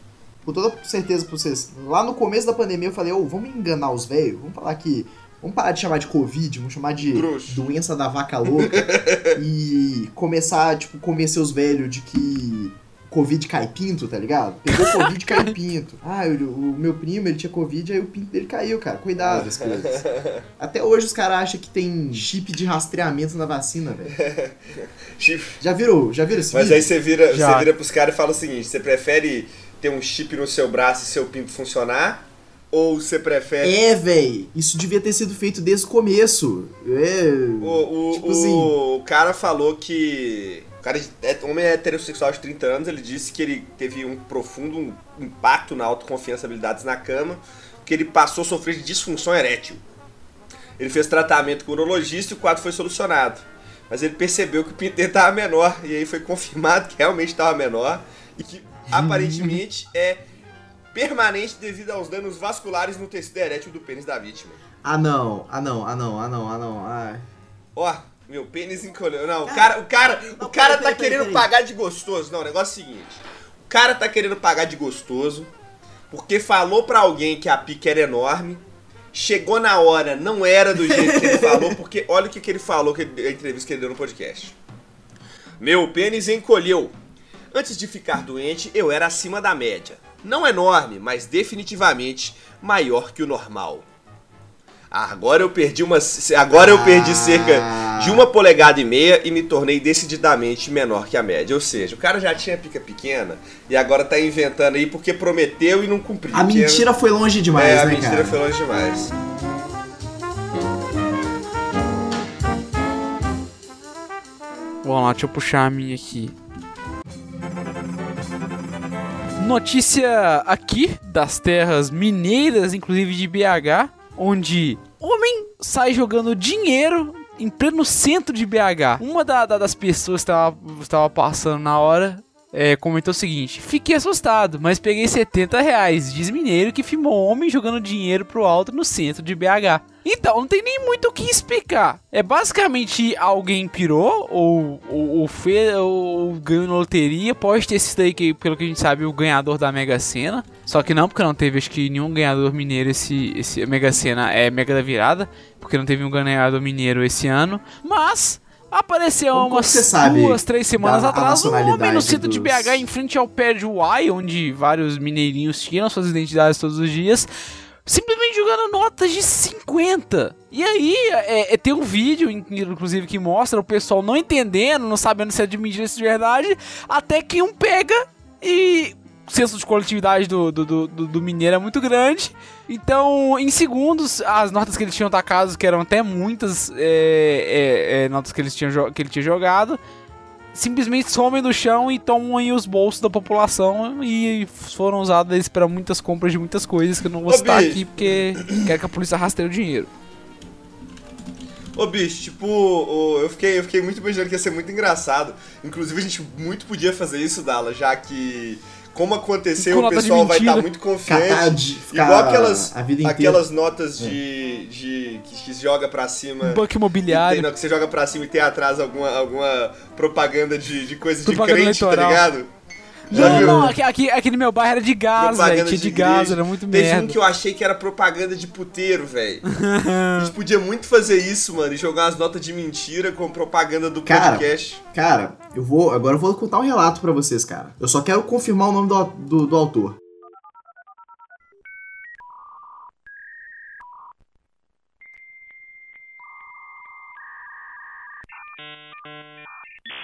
Com toda certeza pra vocês. Lá no começo da pandemia eu falei, ô, vamos enganar os velhos? Vamos falar que. Vamos parar de chamar de Covid, vamos chamar de Bruxo. doença da vaca louca. e começar, tipo, convencer os velhos de que Covid cai pinto, tá ligado? Pegou Covid cai pinto. Ah, o, o meu primo, ele tinha Covid, aí o pinto dele caiu, cara. Cuidado, as coisas. Até hoje os caras acham que tem chip de rastreamento na vacina, velho. Chip. Já viram, já viram esse Mas vídeo? aí você vira, Já. você vira pros caras e fala o seguinte: você prefere ter um chip no seu braço e seu pinto funcionar? Ou você prefere. É, véi. Isso devia ter sido feito desde o começo. É. O, o, Tipo assim. o cara falou que. O cara é homem heterossexual de 30 anos, ele disse que ele teve um profundo impacto na autoconfiança e habilidades na cama, que ele passou a sofrer de disfunção erétil. Ele fez tratamento com o urologista e o quadro foi solucionado. Mas ele percebeu que o pinto dele estava menor, e aí foi confirmado que realmente estava menor, e que aparentemente é permanente devido aos danos vasculares no tecido erétil do pênis da vítima. Ah não, ah não, ah não, ah não, ah não. Ah. Ó, meu pênis encolheu. Não, o cara, o cara, o cara tá querendo pagar de gostoso. Não, o negócio é o seguinte. O cara tá querendo pagar de gostoso porque falou pra alguém que a pica era enorme. Chegou na hora, não era do jeito que ele falou, porque olha o que, que ele falou, que ele- a entrevista que ele deu no podcast. Meu pênis encolheu. Antes de ficar doente, eu era acima da média. Não enorme, mas definitivamente maior que o normal. Agora eu perdi uma. Agora eu perdi Ah. cerca de uma polegada e meia e me tornei decididamente menor que a média. Ou seja, o cara já tinha pica pequena e agora tá inventando aí porque prometeu e não cumpriu. A mentira foi longe demais, é, a né, mentira cara? foi longe demais. Vamos lá, deixa eu puxar a minha aqui. Notícia aqui das terras mineiras, inclusive de BH, onde homem sai jogando dinheiro em pleno centro de BH. Uma da- da- das pessoas estava passando na hora é, comentou o seguinte: Fiquei assustado, mas peguei 70 reais. Diz mineiro que filmou homem jogando dinheiro pro alto no centro de BH. Então, não tem nem muito o que explicar. É basicamente alguém pirou ou, ou, ou, fe- ou ganhou na loteria. Pode ter sido aí, que, pelo que a gente sabe, o ganhador da Mega Sena. Só que não, porque não teve, acho que nenhum ganhador mineiro esse, esse Mega Sena é Mega da Virada. Porque não teve um ganhador mineiro esse ano. Mas apareceu Como- umas sabe duas, três semanas a atrás um homem no centro de dos- BH em frente ao pé de Uai, onde vários mineirinhos tiram suas identidades todos os dias, simplesmente jogando notas de 50. E aí, é, é, tem um vídeo, in- inclusive, que mostra o pessoal não entendendo, não sabendo se é de mentira ou se é de verdade, até que um pega e. O senso de coletividade do, do, do, do- mineiro é muito grande. Então, em segundos, as notas que eles tinham tacadas, que eram até muitas é, é, é, notas que, eles tinham, que ele tinha jogado, simplesmente somem do chão e tomam aí os bolsos da população e foram usadas para muitas compras de muitas coisas que eu não vou Ô, citar bicho. aqui porque quero que a polícia rasteie o dinheiro. Ô bicho, tipo, o- eu, fiquei, eu fiquei muito imaginando que ia ser muito engraçado. Inclusive, a gente muito podia fazer isso, Dala, já que, como aconteceu, Com o de pessoal vai estar muito confiante. De- igual aquelas, a vida inteira. aquelas notas de, de que, que se joga pra cima. Banco e tem, imobiliário. não, que você joga pra cima e tem atrás alguma, alguma propaganda de, de coisa de Propaganda crente, tá eleitoral. ligado? Não, não, aqui, aqui, aqui no meu bairro era de gás, velho. Tinha de, igreja. gás, era muito Teve merda. um que eu achei que era propaganda de puteiro, velho. a gente podia muito fazer isso, mano, e jogar umas notas de mentira com propaganda do Cara, podcast. Cara, eu vou. Agora eu vou contar um relato pra vocês, cara. Eu só quero confirmar o nome do, do, do autor.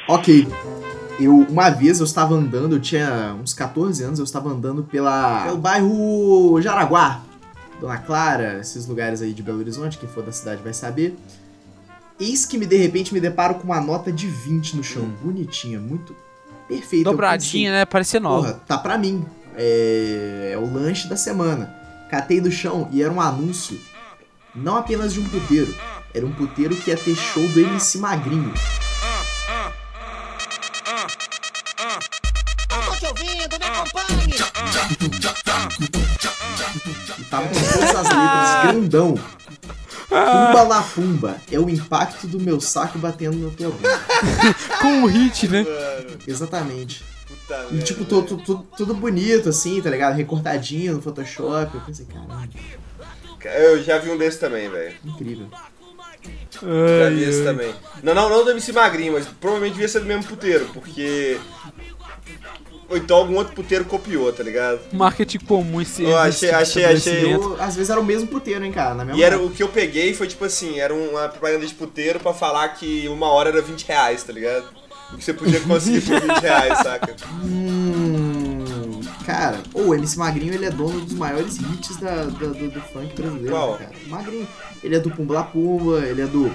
Ok. Eu, uma vez eu estava andando, eu tinha uns 14 anos, eu estava andando pela, pelo bairro Jaraguá, Dona Clara, esses lugares aí de Belo Horizonte, quem for da cidade vai saber. Eis que me de repente me deparo com uma nota de 20 no chão, bonitinha, muito perfeita. Dobradinha, né? Parecia nova. Porra, tá pra mim. É, é o lanche da semana. Catei do chão e era um anúncio, não apenas de um puteiro, era um puteiro que ia ter show do MC Magrinho. Tava com todas as letras, grandão. Pumba la pumba, é o impacto do meu saco batendo na tua bunda. Com o hit, né? Mano, Exatamente. puta E tipo, velho. tu- tu- tu- tudo bonito assim, tá ligado? Recortadinho no Photoshop. Eu pensei, caralho, Eu já vi um desse também, velho. incrível. Já vi esse também. Não, não, não do MC Magrinho, mas provavelmente devia ser do mesmo puteiro, porque. Ou então algum outro puteiro copiou, tá ligado? Marketing comum esse Eu achei- achei-. Eu, às vezes era o mesmo puteiro, hein, cara, na mesma E era, o que eu peguei foi tipo assim, era uma propaganda de puteiro pra falar que uma hora era 20 reais, tá ligado? O que você podia conseguir por 20 reais, saca? Hum, cara, o MC Magrinho ele é dono dos maiores hits da, da- do, do funk brasileiro, Qual? né, cara. Magrinho, ele é do Pumba Pumba, ele é do.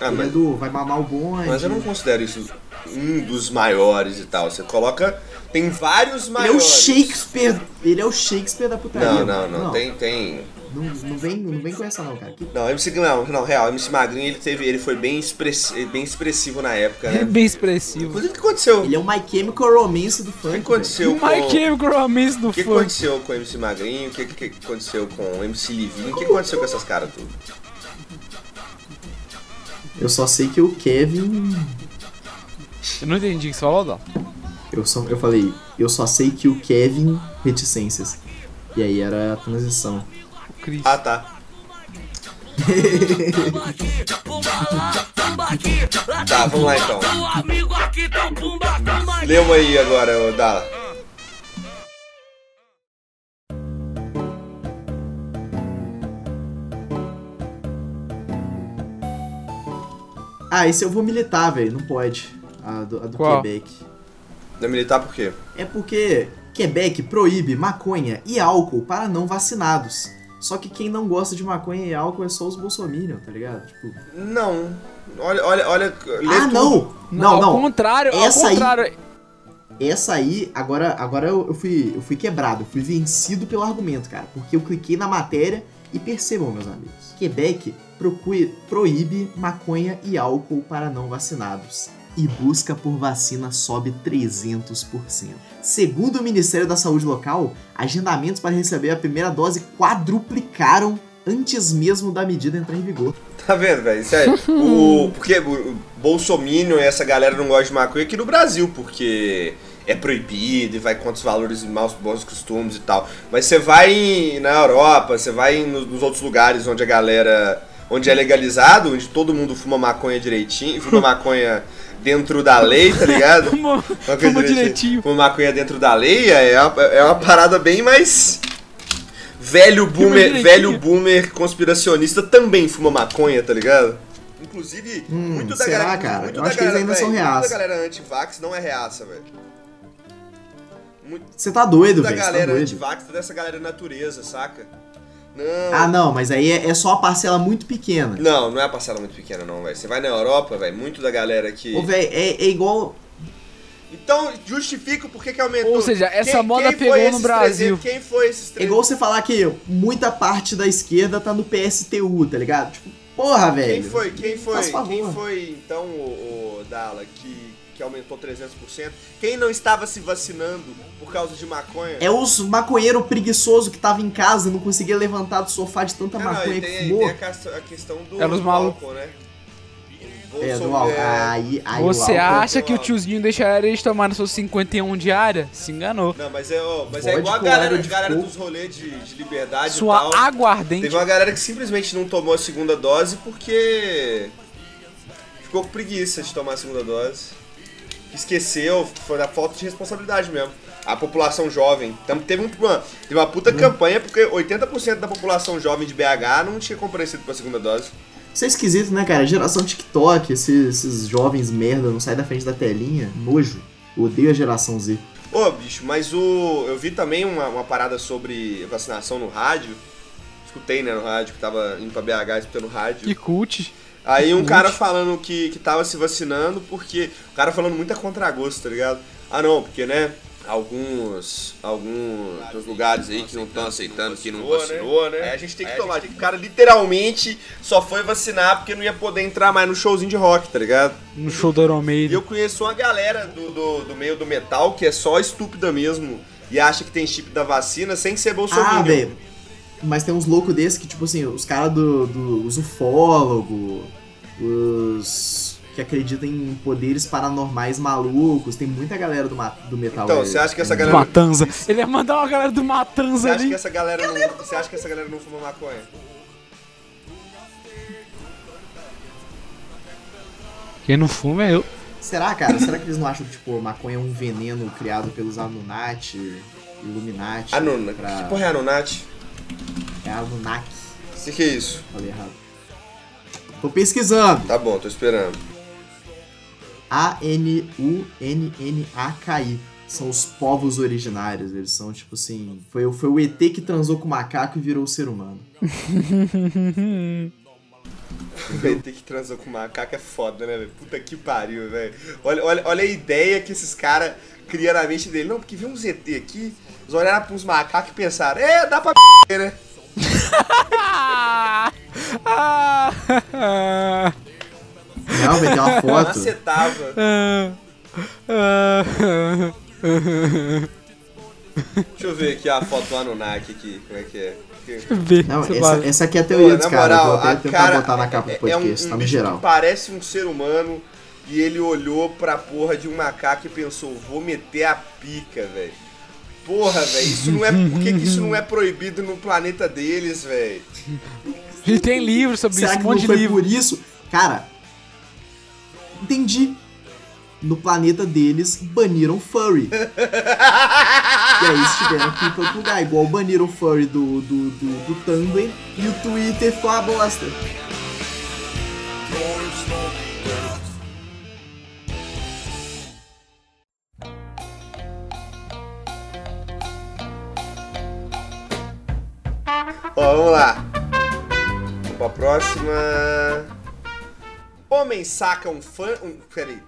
Ah, ele é mas, do Vai Mamar o Bonde. mas eu não considero isso um dos maiores e tal. Você coloca. Tem vários Ele é maiores. o Shakespeare. Ele é o Shakespeare da putaria. Não, não, mano. não. Tem. tem... Não, não vem, não vem com essa não, cara. Que- Não, MC. Não, não, real, MC Magrinho ele teve. Ele foi bem, expressi- bem expressivo na época, É né? bem expressivo. Inclusive, o que aconteceu? Ele é o My Chemical Romance do O funk. que aconteceu O com. My Chemical Romance do O que funk. aconteceu com o MC Magrinho? O que, que, que aconteceu com o MC Livinho? O que aconteceu com essas caras tudo? Eu só sei que o Kevin. Eu não entendi o que você falou, não. Eu, só, eu falei, eu só sei que o Kevin reticências. E aí era a transição. O Chris. Ah, tá. Tá, vamos lá então. Uma aí agora, Dala. Ah, esse eu vou militar, velho. Não pode. A do, a do Qual? Quebec. Da militar por quê? É porque Quebec proíbe maconha e álcool para não vacinados. Só que quem não gosta de maconha e álcool é só os bolsominion, tá ligado? Tipo, Não. Olha, olha, olha. Ah, tudo. não! Não, ao não. contrário, Essa ao aí- contrário. Essa aí, agora, agora eu, eu fui, eu fui quebrado, eu fui vencido pelo argumento, cara. Porque eu cliquei na matéria e percebam, meus amigos. Quebec procui- proíbe maconha e álcool para não vacinados. E busca por vacina sobe 300%. Segundo o Ministério da Saúde local, agendamentos para receber a primeira dose quadruplicaram antes mesmo da medida entrar em vigor. Tá vendo, velho? Sério. o, porque o Bolsominion e essa galera não gostam de maconha aqui no Brasil, porque é proibido e vai contra os valores e maus bons costumes e tal. Mas você vai em- na Europa, você vai em- nos, nos outros lugares onde a galera. onde é legalizado, onde todo mundo fuma maconha direitinho, fuma maconha dentro da lei, tá ligado? Fuma- Maconha fuma direitinho. Fuma maconha dentro da lei é uma, é uma parada bem mais. Velho boomer, velho boomer conspiracionista também fuma maconha, tá ligado? Inclusive, Hum, muito da será, galera. cara? Muito Eu acho que eles galera, ainda véi, são reaça. da galera anti-vax não é reaça, velho. Você tá doido, velho? Você tá galera doido. anti-vax é dessa galera natureza, saca? Não. Ah, não, mas aí é, é só uma parcela muito pequena. Não, não é uma parcela muito pequena, não, velho. Você vai na Europa, velho, muito da galera que. Ô, velho, é, é igual. Então, justifica por que que aumentou. Ou seja, essa Quem- moda quem foi pegou no Brasil. 300? Quem foi esses É 300? igual você falar que muita parte da esquerda tá no PSTU, tá ligado? Tipo, porra, velho. Quem foi, quem foi, quem foi então o, o Dala que, que aumentou 300%? Quem não estava se vacinando por causa de maconha? É os maconheiro preguiçoso que tava em casa e não conseguia levantar do sofá de tanta não, maconha e que tem, aí- fumou. tem a, a questão do, os do malucos. álcool, né? É, do álcool. é, Aí, aí o Você álcool- acha que o tiozinho deixaria eles tomarem seus 51 diária? Se enganou. Não, mas é, ó, mas é igual a galera, de galera dos rolês de, de liberdade e Sua tal. aguardente. Teve uma galera que simplesmente não tomou a segunda dose porque ficou com preguiça de tomar a segunda dose. Esqueceu, foi da falta de responsabilidade mesmo. A população jovem. Então, teve, um- uma, teve uma puta Hum. campanha porque 80% da população jovem de BH não tinha comparecido pra segunda dose. Isso é esquisito, né, cara? Geração TikTok, esses, esses jovens merda não saem da frente da telinha. Nojo. Eu odeio a geração Z. Ô, bicho, mas o. Eu vi também uma, uma parada sobre vacinação no rádio. Escutei, né, no rádio, que tava indo pra BH escutando rádio. Que cult. Aí um cara falando que, que tava se vacinando porque. O cara falando muito a contragosto, tá ligado? Ah não, porque né? Alguns. Alguns lugares aí que não estão aceitando que não vacinou, né? Aí a gente tem que tomar. O cara literalmente só foi vacinar porque não ia poder entrar mais no showzinho de rock, tá ligado? No show do Iron E Maiden. eu conheço uma galera do, do, do meio do metal que é só estúpida mesmo e acha que tem chip da vacina sem ser bolsominion. Ah. Mas tem uns loucos desses que, tipo assim, os caras do, do, os ufólogos, os que acreditam em poderes paranormais malucos, tem muita galera do, do metal. Então, você acha que essa galera- Matanza. Ele ia mandar uma galera do Você Matanza acha ali. que essa galera não, você acha que essa galera não fuma maconha? Quem não fuma é eu. Será, cara? Será que eles não acham que, tipo, maconha é um veneno criado pelos Anunnaki, Illuminati? Anuna. pra... Que porra é Anunnati? É Anunnaki. O que, é isso? Falei errado. Tô pesquisando. Tá bom, tô esperando. A-N-U-N-N-A-K-I. São os povos originários. Eles são, tipo assim. Foi, foi o ET que transou com o macaco e virou o ser humano. Vai ter que transar com macaco é foda, né, velho? Puta que pariu, velho. Olha, olha, olha a ideia que esses caras criam na mente dele. Não, porque viu uns ET aqui, eles olharam pros macacos e pensaram, é, dá pra né? Não, ter uma foto. Macetava. Deixa eu ver aqui a foto do Anunnaki aqui, como é que é. Que- Vê, Não, você essa, essa aqui é a Pô, teoria dos na caras. moral, Vou a até tentar cara botar na capa do é- é podcast, um, tá no geral. parece um ser humano e ele olhou pra porra de um macaco e pensou, vou meter a pica, velho. Porra, velho, isso não é. Por que, que isso não é proibido no planeta deles, velho? E tem livro sobre Será isso, um monte de foi livro. por isso? Cara, entendi. No planeta deles, baniram furry. e aí eles tiveram que ir pra outro lugar. Igual baniram o furry do, do, do, do Tumblr e o Twitter ficou uma bosta. Ó, vamos lá. Vamos pra próxima. Homem saca um fã. Um, peraí.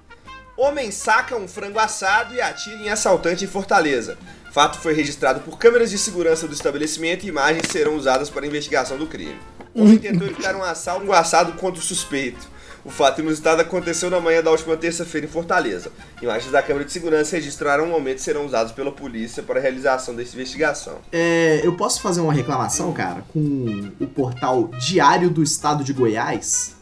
Homem saca um frango assado e atira em assaltante em Fortaleza. Fato foi registrado por câmeras de segurança do estabelecimento e imagens serão usadas para investigação do crime. Homem tentou evitar um assalto assado contra o suspeito. O fato inusitado aconteceu na manhã da última terça-feira em Fortaleza. Imagens da câmera de segurança registraram um momento e serão usados pela polícia para a realização dessa investigação. É, eu posso fazer uma reclamação, cara, com o portal Diário do Estado de Goiás?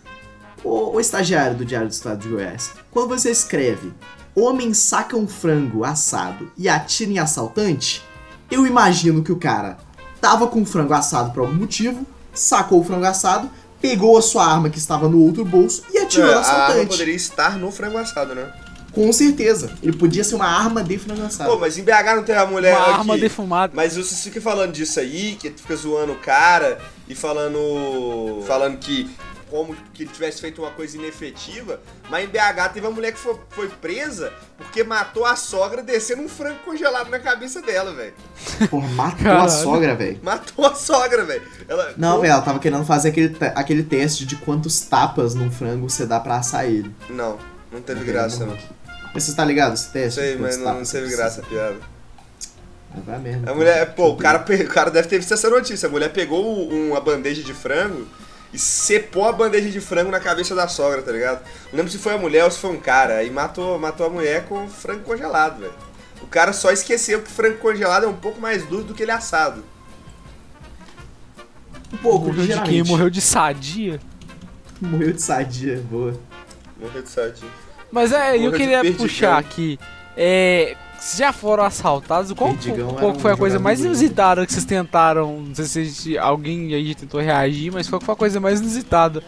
O, o estagiário do Diário do Estado de Goiás. Quando você escreve Homem saca um frango assado e atira em assaltante, eu imagino que o cara tava com o frango assado por algum motivo, sacou o frango assado, pegou a sua arma que estava no outro bolso e atirou no a arma assaltante. poderia estar no frango assado, né? Com certeza. Ele podia ser uma arma de frango assado. Pô, mas em BH não tem a mulher Uma aqui. arma defumada. Mas vocês ficam falando disso aí, que fica zoando o cara e falando. falando que. Como que ele tivesse feito uma coisa inefetiva, mas em BH teve uma mulher que foi, foi presa porque matou a sogra descendo um frango congelado na cabeça dela, velho. Porra, matou a sogra, velho. Matou a sogra, velho. Ela- Não, velho, ela tava querendo fazer aquele, aquele teste de quantos tapas num frango você dá pra assar ele. Não, não teve graça, não. Mas você tá ligado esse teste? Sei, mas não, não teve graça a piada. Ah, Vai merda. A mulher, pô, o cara, o cara deve ter visto essa notícia. A mulher pegou uma bandeja de frango e cepou a bandeja de frango na cabeça da sogra, tá ligado? Não lembro se foi a mulher ou se foi um cara. Aí matou, matou a mulher com frango congelado, velho. O cara só esqueceu que frango congelado é um pouco mais duro do que ele assado. Um pouco, Morreu de quem? Morreu de sadia? Morreu de sadia, boa. Morreu de sardinha. Mas é, eu Morreu de queria puxar aqui. É. Vocês já foram assaltados? Qual, qual um foi a coisa mais inusitada que vocês tentaram? Não sei se alguém aí tentou reagir, mas qual foi a coisa mais inusitada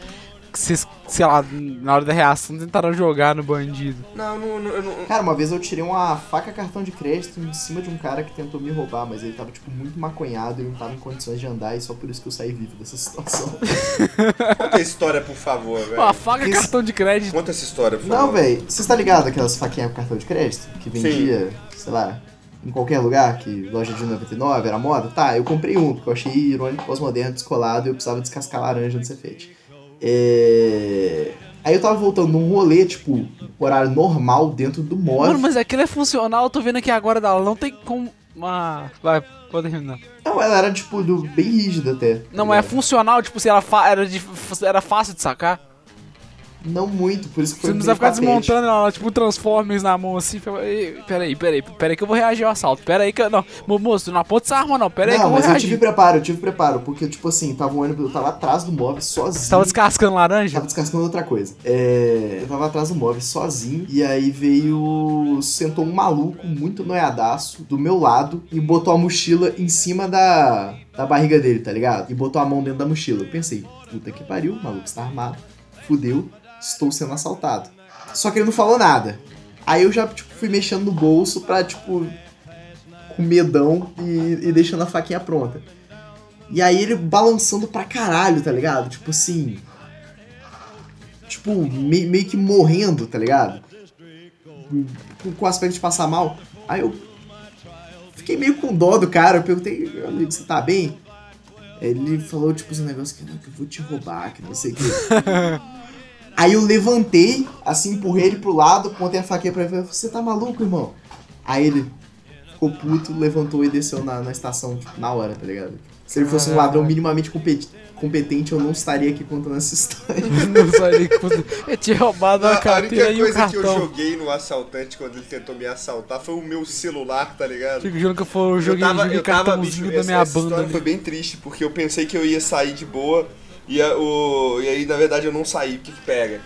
que vocês, sei lá, na hora da reação tentaram jogar no bandido? Não, não, não, eu não. Cara, uma vez eu tirei uma faca cartão de crédito em cima de um cara que tentou me roubar, mas ele tava, tipo, muito maconhado e não tava em condições de andar, e só por isso que eu saí vivo dessa situação. Conta a história, por favor, velho. Pô, a faca Isso- cartão de crédito. Conta essa história, por favor. Não, velho, você tá ligado aquelas faquinhas com cartão de crédito? Que vendia, sei lá, em qualquer lugar, que loja de 99 era moda? Tá, eu comprei um, porque eu achei irônico, pós-moderno, descolado e eu precisava descascar laranja no Cefete. É... Aí eu tava voltando num rolê, tipo, horário normal dentro do MOV. Mano, mas aquilo é funcional, eu tô vendo aqui agora dela, não tem como. Ah, vai, pode terminar. Não, ela era, tipo, do... bem rígida até. Não, mas é funcional, tipo, se ela fa- era, de- era fácil de sacar. Não muito, por isso que Você foi não precisa ficar desmontando ela, tipo, Transformers na mão assim. "Ei, Peraí, peraí, peraí que eu vou reagir ao assalto. Peraí que eu. Não, Mo- moço, não aponta essa arma não, peraí que eu Não, vou mas eu reagir. tive preparo, eu tive preparo, porque, tipo assim, tava um ônibus, eu tava atrás do MOV sozinho. Você tava descascando laranja? Tava descascando outra coisa. É, eu tava atrás do móvel sozinho. E aí veio. Sentou um maluco muito noiadaço do meu lado e botou a mochila em cima da, da barriga dele, tá ligado? E botou a mão dentro da mochila. Eu pensei, puta que pariu, o maluco está armado. Fudeu, estou sendo assaltado. Só que ele não falou nada. Aí eu já, tipo, fui mexendo no bolso pra, tipo, com medão e, e deixando a faquinha pronta. E aí ele balançando pra caralho, tá ligado? Tipo assim. Tipo, me- meio que morrendo, tá ligado? Com, com aspecto de passar mal. Aí eu fiquei meio com dó do cara. Eu perguntei, meu amigo, você tá bem? Ele falou, tipo, uns negócios que, não, que eu vou te roubar, que não sei o que. Aí eu levantei, assim, empurrei ele pro lado, pontei a faquinha pra ele e falei, você tá maluco, irmão? Aí ele ficou puto, levantou e desceu na, na estação, tipo, na hora, tá ligado? Se ele fosse um ladrão minimamente competi- competente, eu não estaria aqui contando essa história. Não que fosse- Eu tinha roubado A, a a carteira única e o coisa que eu cartão. joguei no assaltante quando ele tentou me assaltar foi o meu celular, tá ligado? Fico jurando que eu for- eu joguei, eu tava, joguei eu tava, cartãozinho bicho, da essa, minha essa banda. história ali. foi bem triste, porque eu pensei que eu ia sair de boa, e, a- o, e aí, na verdade, eu não saí. O que que pega?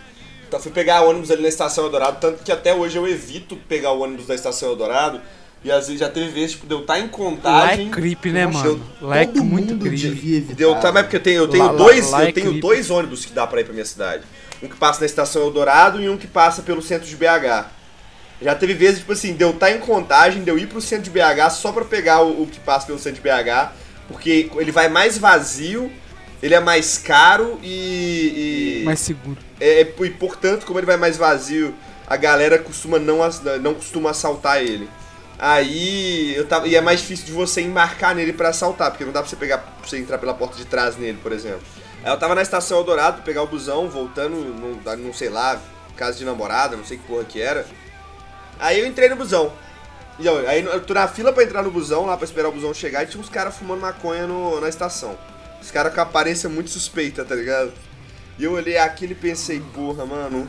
Então, eu fui pegar ônibus ali na Estação Eldorado, tanto que até hoje eu evito pegar o ônibus da Estação Eldorado, e às vezes já teve vezes, tipo, de eu estar em Lá é contagem... creep, né, mano? Lá é Todo muito mundo creep. devia evitar. Deu, tá, mas porque eu tenho, eu tenho Lá- lá- dois, lá é eu tenho creep. dois ônibus que dá pra ir pra minha cidade. Um que passa na estação Eldorado e um que passa pelo centro de BH. Já teve vezes, tipo assim, de eu estar em contagem, de eu ir pro centro de BH só pra pegar o, o que passa pelo centro de BH, porque ele vai mais vazio, ele é mais caro e. e Mais seguro. é, e portanto, como ele vai mais vazio, a galera costuma não, não costuma assaltar ele. Aí eu tava. E é mais difícil de você embarcar nele pra assaltar, porque não dá pra você pegar. pra você entrar pela porta de trás nele, por exemplo. Aí eu tava na estação Eldorado, pegar o busão, voltando, não, não sei lá, casa de namorada, não sei que porra que era. Aí eu entrei no busão. E eu, aí eu tô na fila pra entrar no busão, lá pra esperar o busão chegar, e tinha uns caras fumando maconha no, na estação. Os caras com aparência muito suspeita, tá ligado? E eu olhei aquilo e pensei, porra, mano,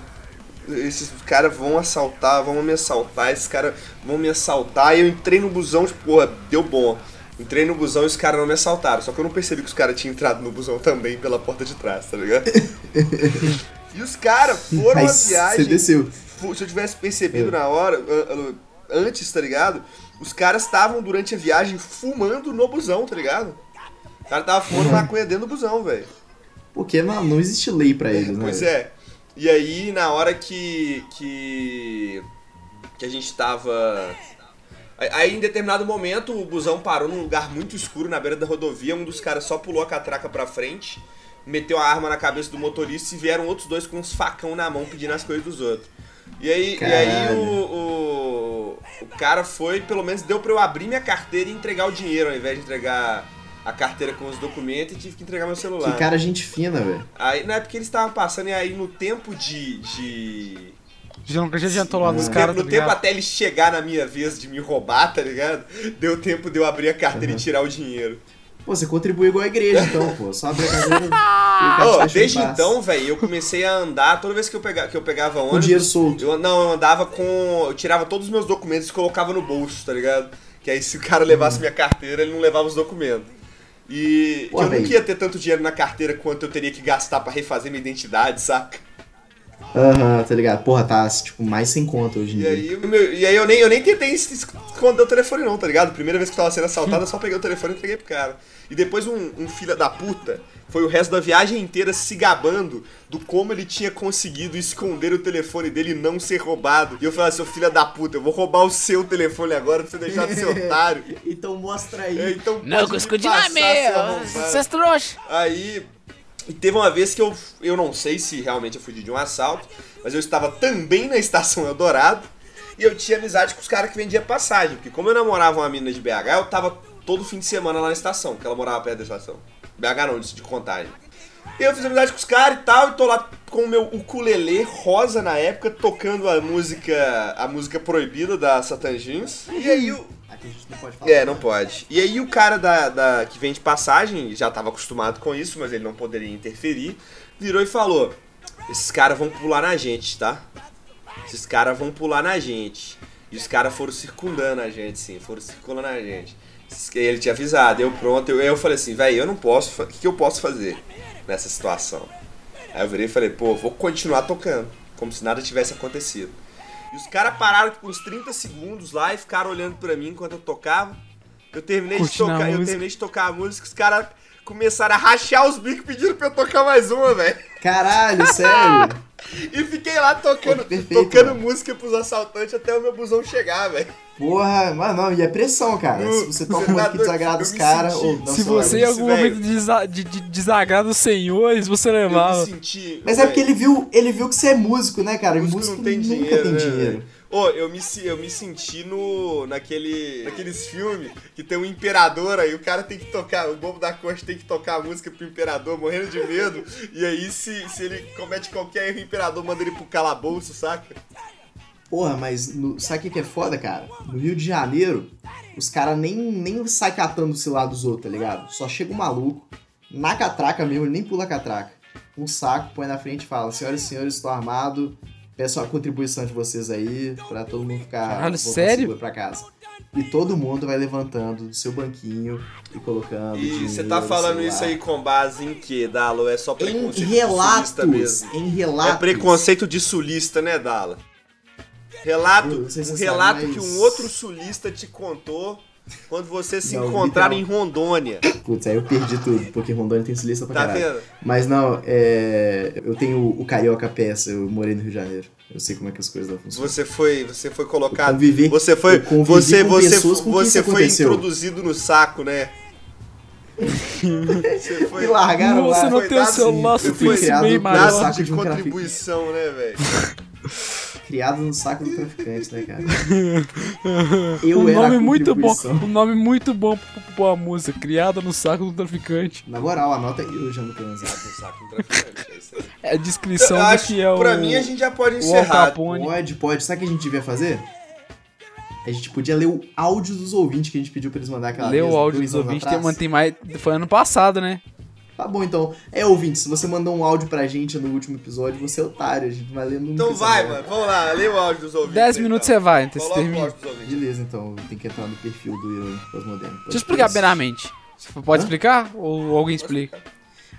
esses caras vão assaltar, vão me assaltar, esses caras vão me assaltar. E eu entrei no busão, tipo, porra, deu bom. Entrei no busão e os caras não me assaltaram. Só que eu não percebi que os caras tinham entrado no busão também pela porta de trás, tá ligado? e os caras foram Aí a você viagem. desceu. Fu- Se eu tivesse percebido É. na hora, an- an- antes, tá ligado? Os caras estavam durante a viagem fumando no busão, tá ligado? O cara tava fumando maconha dentro do busão, velho. Porque não, não existe lei pra eles, né? Pois é. E aí, na hora que. que. que a gente tava. Aí- em determinado momento, o busão parou num lugar muito escuro na beira da rodovia. Um dos caras só pulou a catraca pra frente, meteu a arma na cabeça do motorista e vieram outros dois com uns facão na mão pedindo as coisas dos outros. E aí, e aí o, o, o cara foi, pelo menos deu pra eu abrir minha carteira e entregar o dinheiro, ao invés de entregar a carteira com os documentos e tive que entregar meu celular. Que cara gente fina, velho. Aí, não é porque eles estavam passando, e aí no tempo de. de... Já, não- já adiantou lá dos No, caras, tempo, tá no tempo até ele chegar na minha vez de me roubar, tá ligado? Deu tempo de eu abrir a carteira e tirar o dinheiro. Pô, você contribui igual a igreja, então, pô. Só abre a cadeira e o cara te Ô, deixa em desde então, velho, eu comecei a andar, toda vez que eu, pega, que eu pegava Com ônibus. dinheiro solto. Eu, não, eu andava com. Eu tirava todos os meus documentos e colocava no bolso, tá ligado? Que aí se o cara levasse minha carteira, ele não levava os documentos. E Pô, eu velho. nunca ia ter tanto dinheiro na carteira quanto eu teria que gastar pra refazer minha identidade, saca? Aham, tá ligado? Porra, tá, tipo, mais sem conta hoje em E dia. aí, meu- e aí eu, nem, eu nem tentei es- esconder o telefone não, tá ligado? Primeira vez que eu tava sendo assaltado, eu só peguei o telefone e entreguei pro cara. E depois um, um filho da puta foi o resto da viagem inteira se gabando do como ele tinha conseguido esconder o telefone dele e não ser roubado. E eu falei, seu filho da puta, eu vou roubar o seu telefone agora pra você deixar de ser otário. Então mostra aí. É, então Não, que eu escondi na meia. Vocês trouxas. Aí e teve uma vez que eu, eu não sei se realmente eu fugi de um assalto, mas eu estava também na estação Eldorado e eu tinha amizade com os caras que vendiam passagem, porque como eu namorava uma menina de BH, eu tava todo fim de semana lá na estação, que ela morava perto da estação. BH não, de contagem. E eu fiz amizade com os caras e tal, e tô lá com o meu ukulele rosa na época, tocando a música a música proibida da Satan Jeans. E aí o, Aqui a gente não pode falar. é, não pode. E aí o cara da, da- que vende passagem já tava acostumado com isso, mas ele não poderia interferir, virou e falou: Esses caras vão pular na gente, tá? Esses caras vão pular na gente. E os caras foram circundando a gente, sim, foram circulando a gente. Ele tinha avisado, eu pronto, eu, eu falei assim, velho, eu não posso, o que, que eu posso fazer nessa situação? Aí eu virei e falei, pô, vou continuar tocando, como se nada tivesse acontecido. E os caras pararam tipo, uns 30 segundos lá e ficaram olhando pra mim enquanto eu tocava. Eu terminei, de Curtindo tocar, eu música. terminei de tocar a música, os caras começaram a rachar os bicos pedindo pra eu tocar mais uma, velho. Caralho, sério. E fiquei lá tocando, perfeito, tocando mano. música pros assaltantes até o meu busão chegar, velho. Porra, mano, não, e é pressão, cara. Se você toma uma que desagrada os caras. Eu Se você em algum momento desa- de, de- desagrada os senhores, você Eu levava. me senti. Mas é porque ele viu, ele viu que você é músico, né, cara? Músico músico não tem nunca dinheiro, tem né, dinheiro. velho? Ô, eu me, eu me senti no. naquele. naqueles filmes que tem um imperador aí, o cara tem que tocar, o bobo da corte tem que tocar a música pro imperador, morrendo de medo. E aí, se, se ele comete qualquer erro, o imperador manda ele pro calabouço, saca? Porra, mas no- sabe o que é foda, cara? No Rio de Janeiro, os caras nem, nem sai catando o celular dos outros, tá ligado? Só chega um maluco, na catraca mesmo, ele nem pula a catraca. Um saco, põe na frente e fala: Senhoras e senhores, estou armado. Peço a contribuição de vocês aí, pra todo mundo ficar Caralho, sério? pra casa. E todo mundo vai levantando do seu banquinho e colocando. E você tá falando isso aí com base em quê, Dalo? É só Em preconceito de relatos, sulista mesmo. em relatos. É preconceito de sulista, né, Dala? Relato, se um relato sabe, que mas- um outro sulista te contou quando vocês se Não, encontraram em. Rondônia. Putz, aí eu perdi tudo, porque Rondônia tem sulista pra Tá caralho. vendo? Mas não, é... eu tenho o Carioca Peça, eu morei no Rio de Janeiro. Eu sei como é que as coisas lá funcionam. Você foi, você foi colocado. Convivi- você foi, você, com você, pessoas com quem você foi aconteceu. introduzido no saco, né? Você foi Me largaram Você lá. não foi tem o celular foi suficiente criado maior. saco de de um contribuição, né, velho? Criado no saco do traficante, né, cara? Um Eu era a nome muito bom, um nome muito bom pra, pra uma música, criada no saco do traficante. Na moral, anota aí eu já no. No saco do traficante, é isso aí. É a descrição Eu do acho que que é o. pra mim a gente já pode encerrar. Pode, pode. Sabe o que a gente devia fazer? A gente podia ler o áudio dos ouvintes que a gente pediu pra eles mandar aquela vez, o áudio dos ouvintes, tem, tem mais. Foi ano passado, né? Tá bom, então. É, ouvinte, se você mandou um áudio pra gente no último episódio, você é otário. A gente vai ler no Então vai, mano. Vamos lá, lê o áudio dos ouvintes. 10 aí, minutos então. você vai, então você termina. áudio dos ouvintes. Beleza, então. Tem que entrar no perfil do Irônico Pós-Moderno. Deixa eu explicar primeiramente. Você Pode Hã? explicar? Ou alguém explica?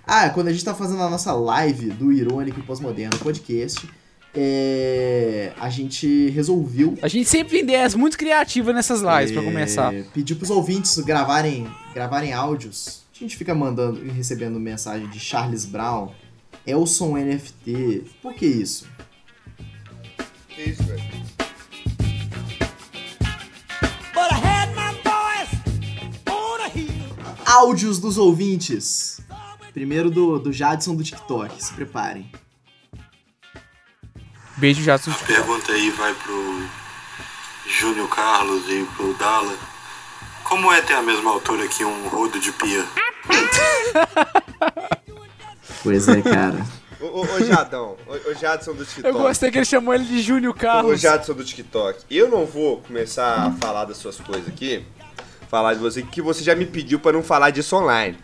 Ah, quando a gente tá fazendo a nossa live do Irônico e Pós-Moderno podcast, é... a gente resolveu A gente sempre tem ideias muito criativas nessas lives pra é, começar. pedir pros ouvintes gravarem, gravarem áudios. A gente fica mandando e recebendo mensagem de Charles Brown, Elson NFT. Por que isso? Que isso, velho? Áudios dos ouvintes. Primeiro do, do Jadson do TikTok. Se preparem. Beijo, Jadson. A pergunta aí vai pro Júnior Carlos e pro Dala. Como é ter a mesma altura que um rodo de pia? Pois é, cara. Ô, ô, ô Jadão, ô, ô Jadson do TikTok. Eu gostei que ele chamou ele de Júnior Ô Carlos. Jadson do TikTok, eu não vou começar a falar das suas coisas aqui, falar de você, que você já me pediu pra não falar disso online.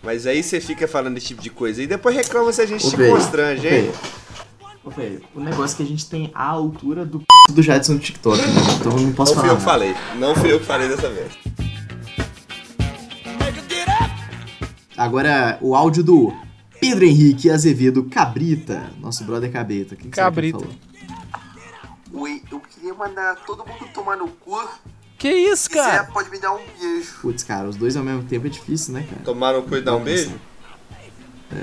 Mas aí você fica falando esse tipo de coisa e depois reclama se a gente Ô, te constrange, hein? Velho. O negócio é que a gente tem a altura do do Jadson do TikTok, né? Então eu não posso Não fui falar. eu que nada. falei, não fui eu que falei dessa vez. Agora, o áudio do Pedro Henrique Azevedo Cabrita, nosso brother Cabrita. Quem que será que ele Cabrita. falou? Oi, eu queria mandar todo mundo tomar no cu. Que isso, Se quiser, cara? pode me dar um beijo. Putz, cara, os dois ao mesmo tempo é difícil, né, cara? Tomar no cu e dar um beijo?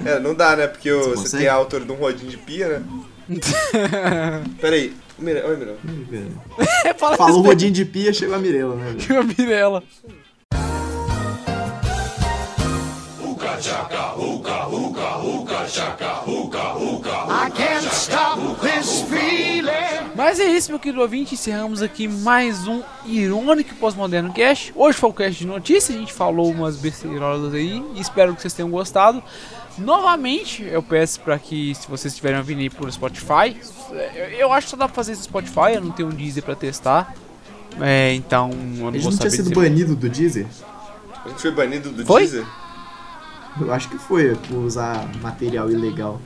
É, não dá, né? Porque Você você, consegue? tem a altura de um rodinho de pia, né? Peraí, Mira, oi, Mirão. Fala Falou respeito. rodinho de pia, chegou a Mirella, né? Chegou a Mirella. Mas é isso, meu querido ouvinte. Encerramos aqui mais um Irônico Pós-Moderno Cast. Hoje foi o cast de notícias. A gente falou umas besteirolas aí. E espero que vocês tenham gostado. Novamente, eu peço para que, se vocês estiverem ouvindo aí por Spotify, eu- eu acho que só dá pra fazer isso no Spotify. Eu não tenho um Deezer pra testar. É, então eu não A vou gente não tinha sido dizer. banido do Deezer? A gente foi banido do Foi? Deezer? Eu acho que foi, por usar material ilegal.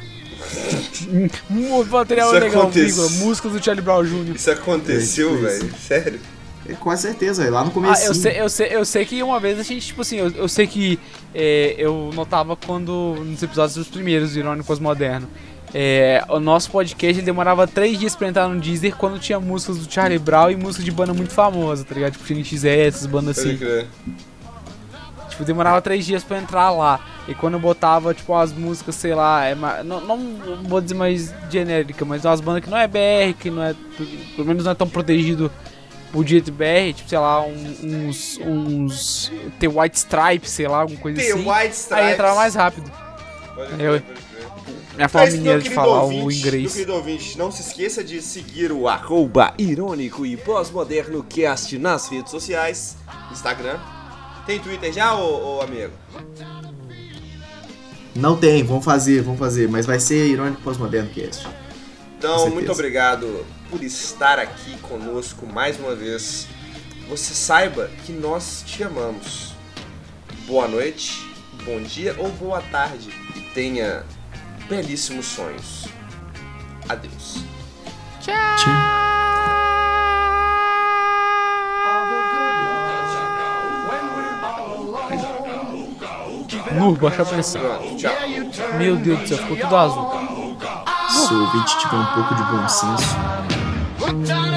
Material Isso legal, acontece. vírgula, músicas do Charlie Brown Jr. Isso aconteceu, É, velho? Sério? É, com certeza, lá no Ah, começo. eu sei, eu, sei, eu sei que uma vez a gente, tipo assim, eu, eu sei que é, eu notava quando, nos episódios dos primeiros do Irônicos Moderno, é, o nosso podcast demorava três dias pra entrar no Deezer quando tinha músicas do Charlie Brown e músicas de banda muito famosa, tá ligado? Tipo NX0, essas bandas assim. crer. Tipo, demorava três dias pra entrar lá. E quando eu botava, tipo, as músicas, sei lá, é ma- não, não vou dizer mais genérica, mas umas bandas que não é BR, que não é. Pelo menos não é tão protegido direito BR, tipo, sei lá, um- uns. uns. The White Stripes, sei lá, alguma coisa The assim. White Stripes. Aí entrava mais rápido. Pode Eu- crer, pode crer. Minha forma mineira de falar o ouvinte, Meu inglês. querido ouvinte, não se esqueça de seguir o arroba irônico e pós-moderno cast nas redes sociais, Instagram. Tem Twitter já, ô, ô amigo? Não tem, vamos fazer, vamos fazer, mas vai ser Irônico Pós-Moderno Cast. Então, muito obrigado por estar aqui conosco mais uma vez. Você saiba que nós te amamos. Boa noite, bom dia ou boa tarde. E tenha belíssimos sonhos. Adeus. Nu, baixa a pressão. Pronto, tchau. Meu Deus do céu, ficou tudo azul. Se o ouvinte tiver um pouco de bom senso, What time?